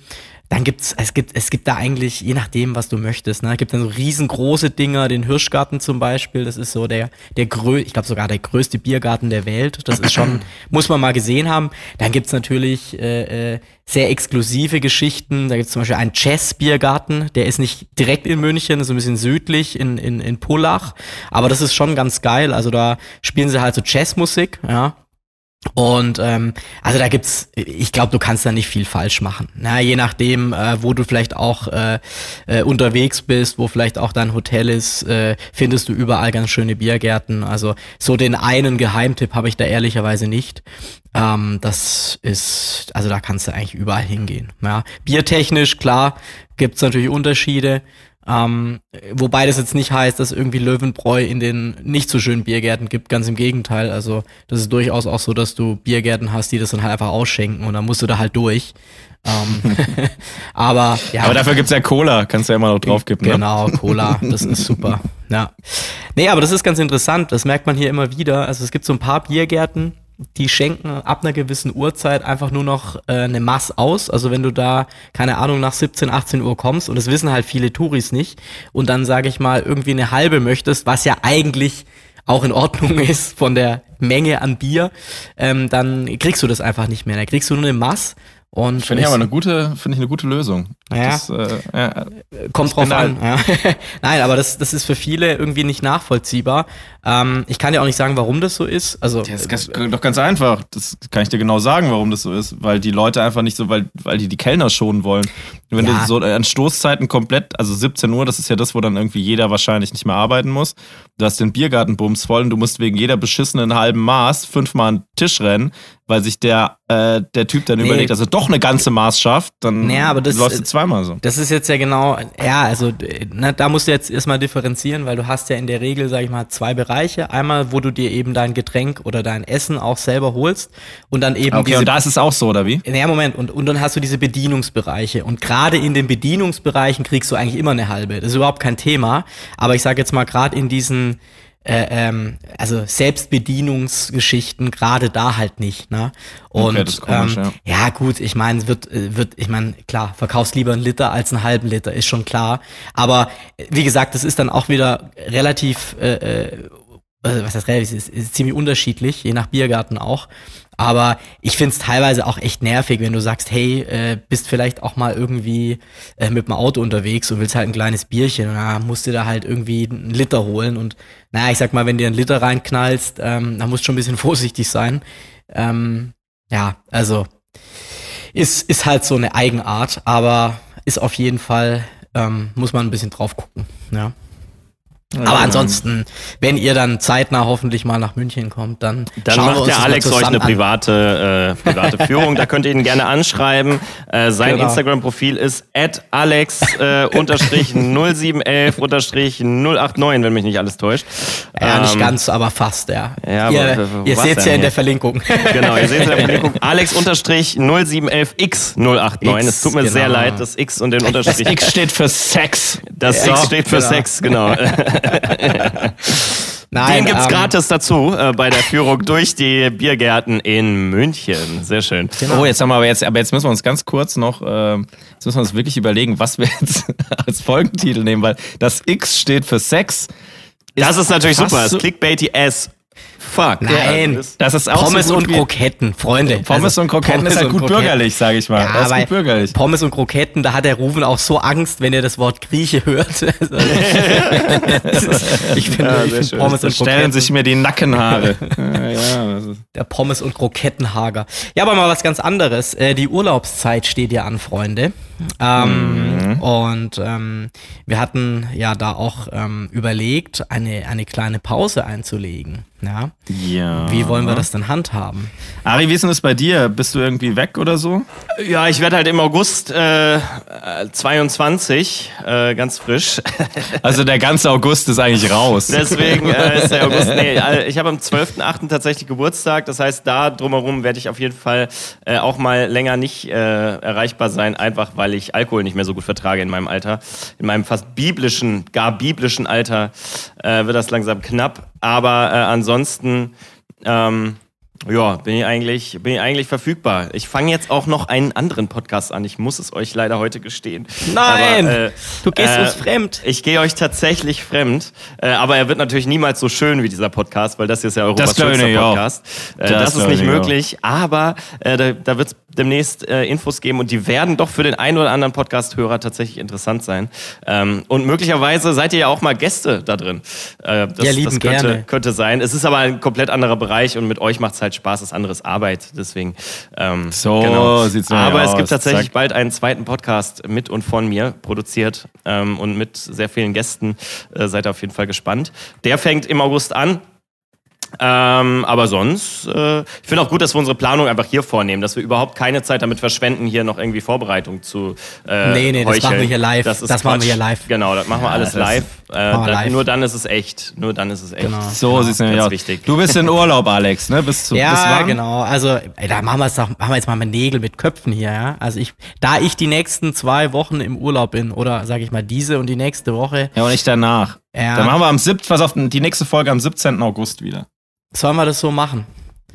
Dann gibt's, es gibt, es gibt da eigentlich, je nachdem, was du möchtest, ne, es gibt dann so riesengroße Dinger, den Hirschgarten zum Beispiel, das ist so der, der grö, ich glaube sogar der größte Biergarten der Welt. Das ist schon, muss man mal gesehen haben. Dann gibt's natürlich äh, äh, sehr exklusive Geschichten. Da gibt's zum Beispiel einen Jazz-Biergarten, der ist nicht direkt in München, ist ein bisschen südlich in, in, in Pullach. Aber das ist schon ganz geil. Also da spielen sie halt so Jazzmusik, ja. Und ähm, also da gibt's, ich glaube, du kannst da nicht viel falsch machen. Na, je nachdem, äh, wo du vielleicht auch äh, äh, unterwegs bist, wo vielleicht auch dein Hotel ist, äh, findest du überall ganz schöne Biergärten. Also so den einen Geheimtipp habe ich da ehrlicherweise nicht. Ähm, das ist, also da kannst du eigentlich überall hingehen. Ja, biertechnisch klar gibt's natürlich Unterschiede. Ähm, wobei das jetzt nicht heißt, dass irgendwie Löwenbräu in den nicht so schönen Biergärten gibt. Ganz im Gegenteil. Also das ist durchaus auch so, dass du Biergärten hast, die das dann halt einfach ausschenken und dann musst du da halt durch. Ähm, aber ja.
Aber dafür gibt's ja Cola, kannst du ja immer noch draufkippen. Ne?
Genau, Cola, das ist super. Ja. Nee, aber das ist ganz interessant, das merkt man hier immer wieder. Also es gibt so ein paar Biergärten, die schenken ab einer gewissen Uhrzeit einfach nur noch äh, eine Mass aus. Also wenn du da, keine Ahnung, nach 17, 18 Uhr kommst, und das wissen halt viele Touris nicht, und dann, sage ich mal, irgendwie eine halbe möchtest, was ja eigentlich auch in Ordnung ist von der Menge an Bier, ähm, dann kriegst du das einfach nicht mehr. Da kriegst du nur eine Mass. Und
Finde ich aber eine gute, finde ich eine gute Lösung.
Ja.
Das, äh, ja.
Kommt drauf an. Ja. Nein, aber das, das ist für viele irgendwie nicht nachvollziehbar. Ähm, ich kann ja auch nicht sagen, warum das so ist. Also
Das ist ganz, doch ganz einfach. Das kann ich dir genau sagen, warum das so ist. Weil die Leute einfach nicht so, weil, weil die die Kellner schonen wollen. Wenn
Ja.
du so an Stoßzeiten komplett, also 17 Uhr, das ist ja das, wo dann irgendwie jeder wahrscheinlich nicht mehr arbeiten muss. Du hast den Biergartenbums voll und du musst wegen jeder beschissenen halben Maß fünfmal an den Tisch rennen, weil sich der, äh, der Typ dann
Nee.
überlegt, dass er doch eine ganze Maß schafft. Dann
Naja, aber das-
läufst du zweimal so.
Das ist jetzt ja genau, ja, also na, da musst du jetzt erstmal differenzieren, weil du hast ja in der Regel, sag ich mal, zwei Bereiche. Einmal, wo du dir eben dein Getränk oder dein Essen auch selber holst und dann eben
Okay,
diese
und da ist es auch so, oder wie?
Ja, Moment, und, und dann hast du diese Bedienungsbereiche. Und gerade in den Bedienungsbereichen kriegst du eigentlich immer eine halbe. Das ist überhaupt kein Thema. Aber ich sage jetzt mal, gerade in diesen äh, ähm, also Selbstbedienungsgeschichten, gerade da halt nicht. Ne? Und
Okay, das komisch,
ähm, ja. gut, ich meine, wird, äh, wird, ich meine, klar, verkaufst lieber einen Liter als einen halben Liter, ist schon klar. Aber äh, wie gesagt, das ist dann auch wieder relativ äh, äh, also was heißt relativ, ist, ist ziemlich unterschiedlich, je nach Biergarten auch. Aber ich find's teilweise auch echt nervig, wenn du sagst, hey, äh, bist vielleicht auch mal irgendwie äh, mit dem Auto unterwegs und willst halt ein kleines Bierchen und dann musst du da halt irgendwie einen Liter holen und naja, ich sag mal, wenn du einen Liter reinknallst, ähm, dann musst du schon ein bisschen vorsichtig sein. Ähm, ja, also ist, ist halt so eine Eigenart, aber ist auf jeden Fall, ähm, muss man ein bisschen drauf gucken. Ja. Aber ansonsten, wenn ihr dann zeitnah hoffentlich mal nach München kommt, dann,
Dann
schauen wir
macht
uns
der
das mal
Alex euch eine private, äh, private Führung. Da könnt ihr ihn gerne anschreiben. Äh, sein
Genau.
Instagram-Profil ist at alex äh, unterstrich 0711 unterstrich 089, wenn mich nicht alles täuscht.
Ja, nicht
Ähm,
ganz, aber fast, ja.
Ja,
ihr
aber
ihr seht ja
denn
in der? Verlinkung.
Genau, ihr seht es in der Verlinkung. Alex unterstrich 0711x089. Es tut mir
X,
sehr
genau.
leid, das X und den
Das
Unterstrich.
X steht für Sex.
Das
Ja,
X steht für
genau.
Sex, genau.
Nein,
Den gibt's
ähm,
gratis dazu äh, bei der Führung durch die Biergärten in München. Sehr schön.
Oh, jetzt haben wir aber jetzt, aber jetzt müssen wir uns ganz kurz noch, ähm, jetzt müssen wir uns wirklich überlegen, was wir jetzt als Folgentitel nehmen, weil das X steht für Sex.
Das ist natürlich super. Das
so-
ist clickbaity as fuck.
Nein,
Ja, das-
Das ist auch
Pommes
so
und Kroketten, Freunde.
Pommes
Also,
und Kroketten
Pommes
ist halt gut
Kroketten.
bürgerlich, sage ich mal.
Ja,
das ist gut bürgerlich.
Pommes und Kroketten, da hat der Rufen auch so Angst, wenn er das Wort Grieche hört. Ist- ich finde,
Ja,
ich
schön.
Pommes und
stellen
Kroketten,
sich mir die Nackenhaare. ja,
der Pommes und Krokettenhager. Ja, aber mal was ganz anderes. Äh, die Urlaubszeit steht ja an, Freunde. Ähm,
Mhm.
Und ähm, wir hatten ja da auch ähm, überlegt, eine, eine kleine Pause einzulegen. Ja.
Ja.
Wie wollen wir das denn handhaben?
Ari, wie ist denn das bei dir? Bist du irgendwie weg oder so?
Ja, ich werde halt im August äh, äh, 22, äh, ganz frisch.
Also der ganze August ist eigentlich raus.
Deswegen äh, ist der August. Nee, äh, ich habe am 12.8. tatsächlich Geburtstag. Das heißt, da drumherum werde ich auf jeden Fall äh, auch mal länger nicht äh, erreichbar sein, einfach weil ich Alkohol nicht mehr so gut vertrage in meinem Alter. In meinem fast biblischen, gar biblischen Alter äh, wird das langsam knapp. Aber äh, ansonsten. Ähm, ja, bin ich eigentlich, bin ich eigentlich verfügbar. Ich fange jetzt auch noch einen anderen Podcast an. Ich muss es euch leider heute gestehen.
Nein!
Aber, äh,
Du gehst
äh,
uns fremd.
Ich gehe euch tatsächlich fremd, äh, aber er wird natürlich niemals so schön wie dieser Podcast, weil das hier ist ja Europas
Das
schönster
auch.
Podcast. Äh,
Das
das, ist nicht
ich nicht,
möglich, aber äh, da, da wird es demnächst äh, Infos geben und die werden doch für den einen oder anderen Podcast-Hörer tatsächlich interessant sein. Ähm, und möglicherweise seid ihr ja auch mal Gäste da drin. Äh, das,
Ja, lieben
das könnte,
gerne.
könnte sein. Es ist aber ein komplett anderer Bereich und mit euch macht es halt Spaß, es ist anderes Arbeit. Deswegen. Ähm,
So sieht's nämlich
Aber es
aus.
gibt tatsächlich
Zack.
bald einen zweiten Podcast mit und von mir produziert ähm, und mit sehr vielen Gästen. Äh, seid ihr auf jeden Fall gespannt. Der fängt im August an. Ähm, aber sonst, äh, ich finde auch gut, dass wir unsere Planung einfach hier vornehmen, dass wir überhaupt keine Zeit damit verschwenden, hier noch irgendwie Vorbereitung zu äh,
Nee, nee, das
heucheln.
machen wir hier live.
Das, ist
Das machen wir hier live.
Genau, das machen wir alles
das
live. Äh,
wir live.
Nur dann ist es echt. Nur dann ist es echt.
Genau.
So sieht's nämlich
ganz
aus.
wichtig.
Du bist in Urlaub, Alex, ne? Bis zu bis
Ja,
wann?
genau. Also, ey, da machen wir es doch, machen wir jetzt mal mit Nägel mit Köpfen hier, ja. Also ich, da ich die nächsten zwei Wochen im Urlaub bin, oder sage ich mal diese und die nächste Woche,
Ja, und nicht danach.
Ja.
Dann machen wir am 7. Pass auf, die nächste Folge am 17. August wieder.
Sollen wir das so machen?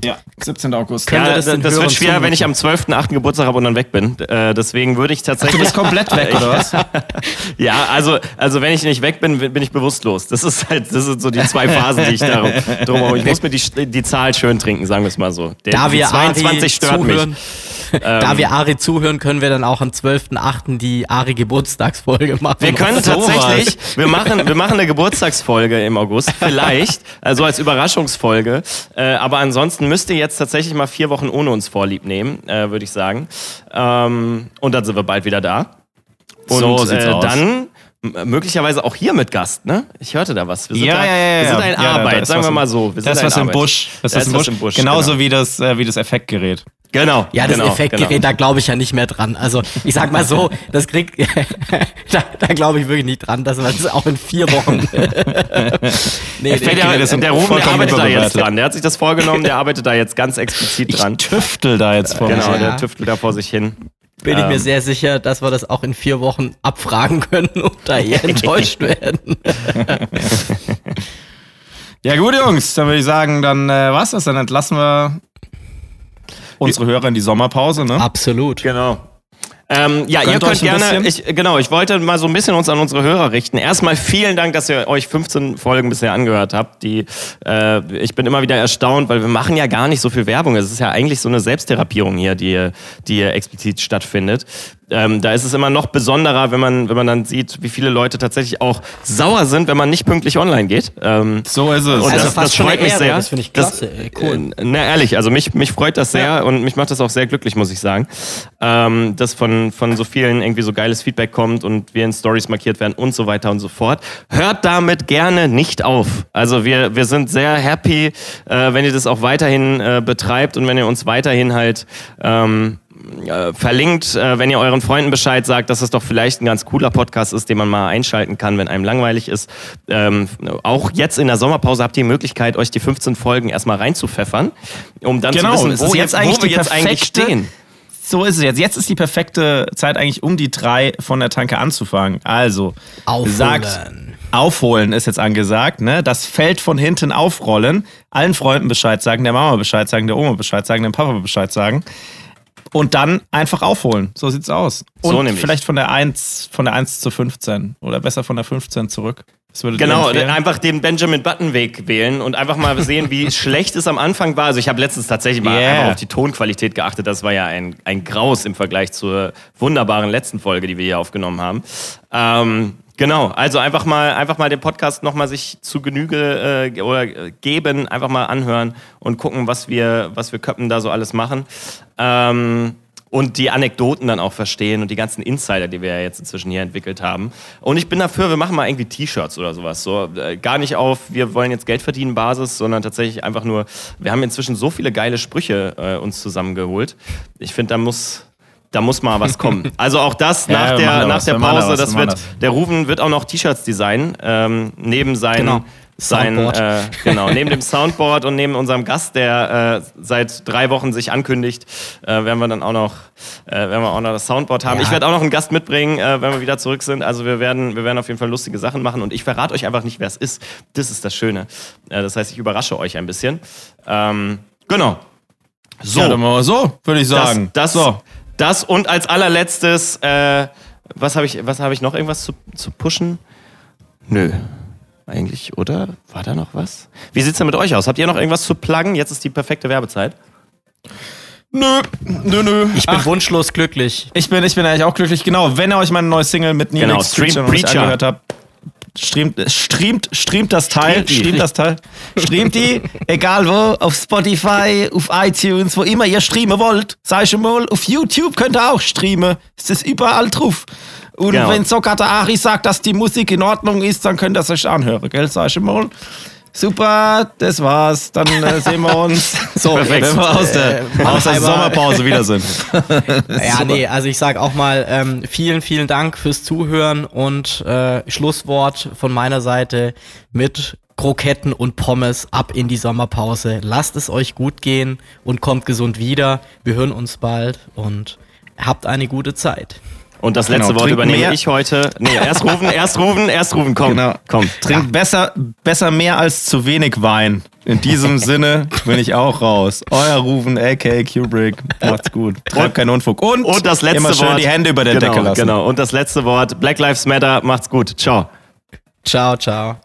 Ja, 17. August.
Ja, das,
das
wird schwer, wenn ich am
zumuten?
12.8. Geburtstag habe und dann weg bin. Äh, deswegen würde ich
Du
tatsächlich.
bist komplett weg, oder was?
Ja, also, also wenn ich nicht weg bin, bin ich bewusstlos. Das ist halt, das sind so die zwei Phasen, die ich da drum Ich muss mir die, die Zahl schön trinken, sagen wir es mal so. Der,
Da wir
22
Ari
stört
zuhören,
mich. Ähm,
da wir Ari zuhören, können wir dann auch am 12.8. die Ari Geburtstagsfolge machen.
Wir können tatsächlich, wir machen, wir machen eine Geburtstagsfolge im August, vielleicht, also als Überraschungsfolge. Äh, aber ansonsten müsst ihr jetzt tatsächlich mal vier Wochen ohne uns vorlieb nehmen, äh, würde ich sagen. Ähm, und dann sind wir bald wieder da. Und
So
äh, dann m- möglicherweise auch hier mit Gast, ne? Ich hörte da was. Wir sind
Ja,
da,
ja, ja,
Wir sind in Arbeit, sagen wir mal so. Wir
Das ist was im. Busch. Das
Da
ist was im Busch. Genauso
genau.
wie, das, äh, wie das Effektgerät.
Genau.
Ja, das
genau,
Effektgerät,
genau.
da glaube ich ja nicht mehr dran. Also ich sag mal so, das kriegt, da, da glaube ich wirklich nicht dran, dass man das auch in vier Wochen. nee, nee,
ja,
das
der, Ruben, der arbeitet da jetzt dran. Der hat sich das vorgenommen, der arbeitet da jetzt ganz explizit dran.
Tüftel da jetzt vor
Genau,
mir.
der
Ja.
tüftelt da vor sich hin.
bin ich mir
Ähm.
sehr sicher, dass wir das auch in vier Wochen abfragen können und da eher enttäuscht werden.
Ja gut, Jungs, dann würde ich sagen, dann äh, war's das. Dann entlassen wir unsere Hörer in die Sommerpause, ne?
Absolut.
Genau. Ähm, ja, ihr
Gönnt euch
könnt gerne, ich, genau, ich wollte mal so ein bisschen uns an unsere Hörer richten. Erstmal vielen Dank, dass ihr euch 15 Folgen bisher angehört habt. Die, äh, ich bin immer wieder erstaunt, weil wir machen ja gar nicht so viel Werbung. Es ist ja eigentlich so eine Selbsttherapierung hier, die, die explizit stattfindet. Ähm, da ist es immer noch besonderer, wenn man, wenn man dann sieht, wie viele Leute tatsächlich auch sauer sind, wenn man nicht pünktlich online geht. Ähm,
So ist es.
und
Also
das, das freut mich
Ehre,
sehr.
das finde ich klasse, ey, cool.
Äh, na ehrlich, also mich, mich freut das sehr und mich macht das auch sehr glücklich, muss ich sagen, ähm, dass von, von so vielen irgendwie so geiles Feedback kommt und wir in Stories markiert werden und so weiter und so fort. Hört damit gerne nicht auf. Also wir, wir sind sehr happy, äh, wenn ihr das auch weiterhin äh, betreibt und wenn ihr uns weiterhin halt ähm, äh, verlinkt, äh, wenn ihr euren Freunden Bescheid sagt, dass es doch vielleicht ein ganz cooler Podcast ist, den man mal einschalten kann, wenn einem langweilig ist. Ähm, auch jetzt in der Sommerpause habt ihr die Möglichkeit, euch die 15 Folgen erstmal reinzupfeffern, um dann
Genau,
zu wissen, wo,
jetzt eigentlich
wo wir jetzt eigentlich stehen.
So ist es jetzt. Jetzt ist die perfekte Zeit eigentlich, um die drei von der Tanke anzufangen. Also,
Aufholen.
sagt, aufholen ist jetzt angesagt, ne? Das Feld von hinten aufrollen, allen Freunden Bescheid sagen, der Mama Bescheid sagen, der Oma Bescheid sagen, dem Papa Bescheid sagen. Und dann einfach aufholen. So sieht's aus.
So
Und
nämlich.
vielleicht von der 1, von der 1 zu 15. Oder besser von der 15 zurück.
Genau, einfach den Benjamin Button Weg wählen und einfach mal sehen, wie schlecht es am Anfang war. Also ich habe letztens tatsächlich mal
Yeah.
einfach auf die Tonqualität geachtet. Das war ja ein, ein Graus im Vergleich zur wunderbaren letzten Folge, die wir hier aufgenommen haben. Ähm, genau, also einfach mal, einfach mal den Podcast nochmal sich zu Genüge äh, oder äh, geben, einfach mal anhören und gucken, was wir, was wir Köppen da so alles machen. Ähm, und die Anekdoten dann auch verstehen und die ganzen Insider, die wir ja jetzt inzwischen hier entwickelt haben. Und ich bin dafür, wir machen mal irgendwie T-Shirts oder sowas. So, äh, gar nicht auf, wir wollen jetzt Geld verdienen Basis, sondern tatsächlich einfach nur, wir haben inzwischen so viele geile Sprüche äh, uns zusammengeholt. Ich finde, da muss, da muss mal was kommen. Also auch das
Ja,
nach der, nach
was,
der Pause, das
wir machen
wird,
das.
der Rufen wird auch noch T-Shirts designen, ähm, neben seinen,
Genau.
Sein, äh, genau, neben dem Soundboard und neben unserem Gast, der äh, seit drei Wochen sich ankündigt, äh, werden wir dann auch noch, äh, werden wir auch noch das Soundboard haben.
Ja.
Ich werde auch noch einen Gast mitbringen, äh, wenn wir wieder zurück sind. Also wir werden, wir werden auf jeden Fall lustige Sachen machen und ich verrate euch einfach nicht, wer es ist. Das ist das Schöne. Äh, das heißt, ich überrasche euch ein bisschen. Ähm, genau. So,
Ja, dann wir so, würde ich sagen.
das, das,
so.
das und als allerletztes, was habe ich, was habe ich noch irgendwas zu, zu pushen? Nö. Eigentlich, oder? War da noch was? Wie sieht's denn mit euch aus? Habt ihr noch irgendwas zu pluggen? Jetzt ist die perfekte Werbezeit.
Nö, nö, nö.
Ich bin wunschlos glücklich.
Ich bin, ich bin eigentlich auch glücklich. Genau, wenn ihr euch meine neue Single mit Nilix
Genau, Stream
Preacher
Preacher.
angehört habt, streamt, streamt, streamt das Teil,
Streamt
das Teil, streamt die, egal wo, auf Spotify, auf iTunes, wo immer ihr streamen wollt. Sag ich schon mal, auf YouTube könnt ihr auch streamen. Es ist überall drauf. Und
Genau.
wenn sogar der Ari sagt, dass die Musik in Ordnung ist, dann könnt ihr es euch anhören, gell? Sag ich schon mal. Super, das war's. Dann äh, sehen wir uns,
So,
wenn
jetzt,
wir aus der,
äh,
aus der Sommerpause wieder sind.
Ja, nee, also ich sag auch mal ähm, vielen, vielen Dank fürs Zuhören und äh, Schlusswort von meiner Seite mit Kroketten und Pommes ab in die Sommerpause. Lasst es euch gut gehen und kommt gesund wieder. Wir hören uns bald und habt eine gute Zeit.
Und das letzte
Genau,
Wort
trink
übernehme
mehr.
ich heute. Nee, erst rufen, erst rufen, erst rufen. Komm,
Genau.
komm.
Trinkt besser, besser mehr als zu wenig Wein. In diesem Sinne bin ich auch raus. Euer Rufen, a.k.a. Kubrick. Macht's gut. Treibt keinen Unfug. Und,
Und das letzte
immer schön
Wort.
die Hände über der
genau,
Decke lassen.
Genau. Und das letzte Wort. Black Lives Matter. Macht's gut. Ciao.
Ciao, ciao.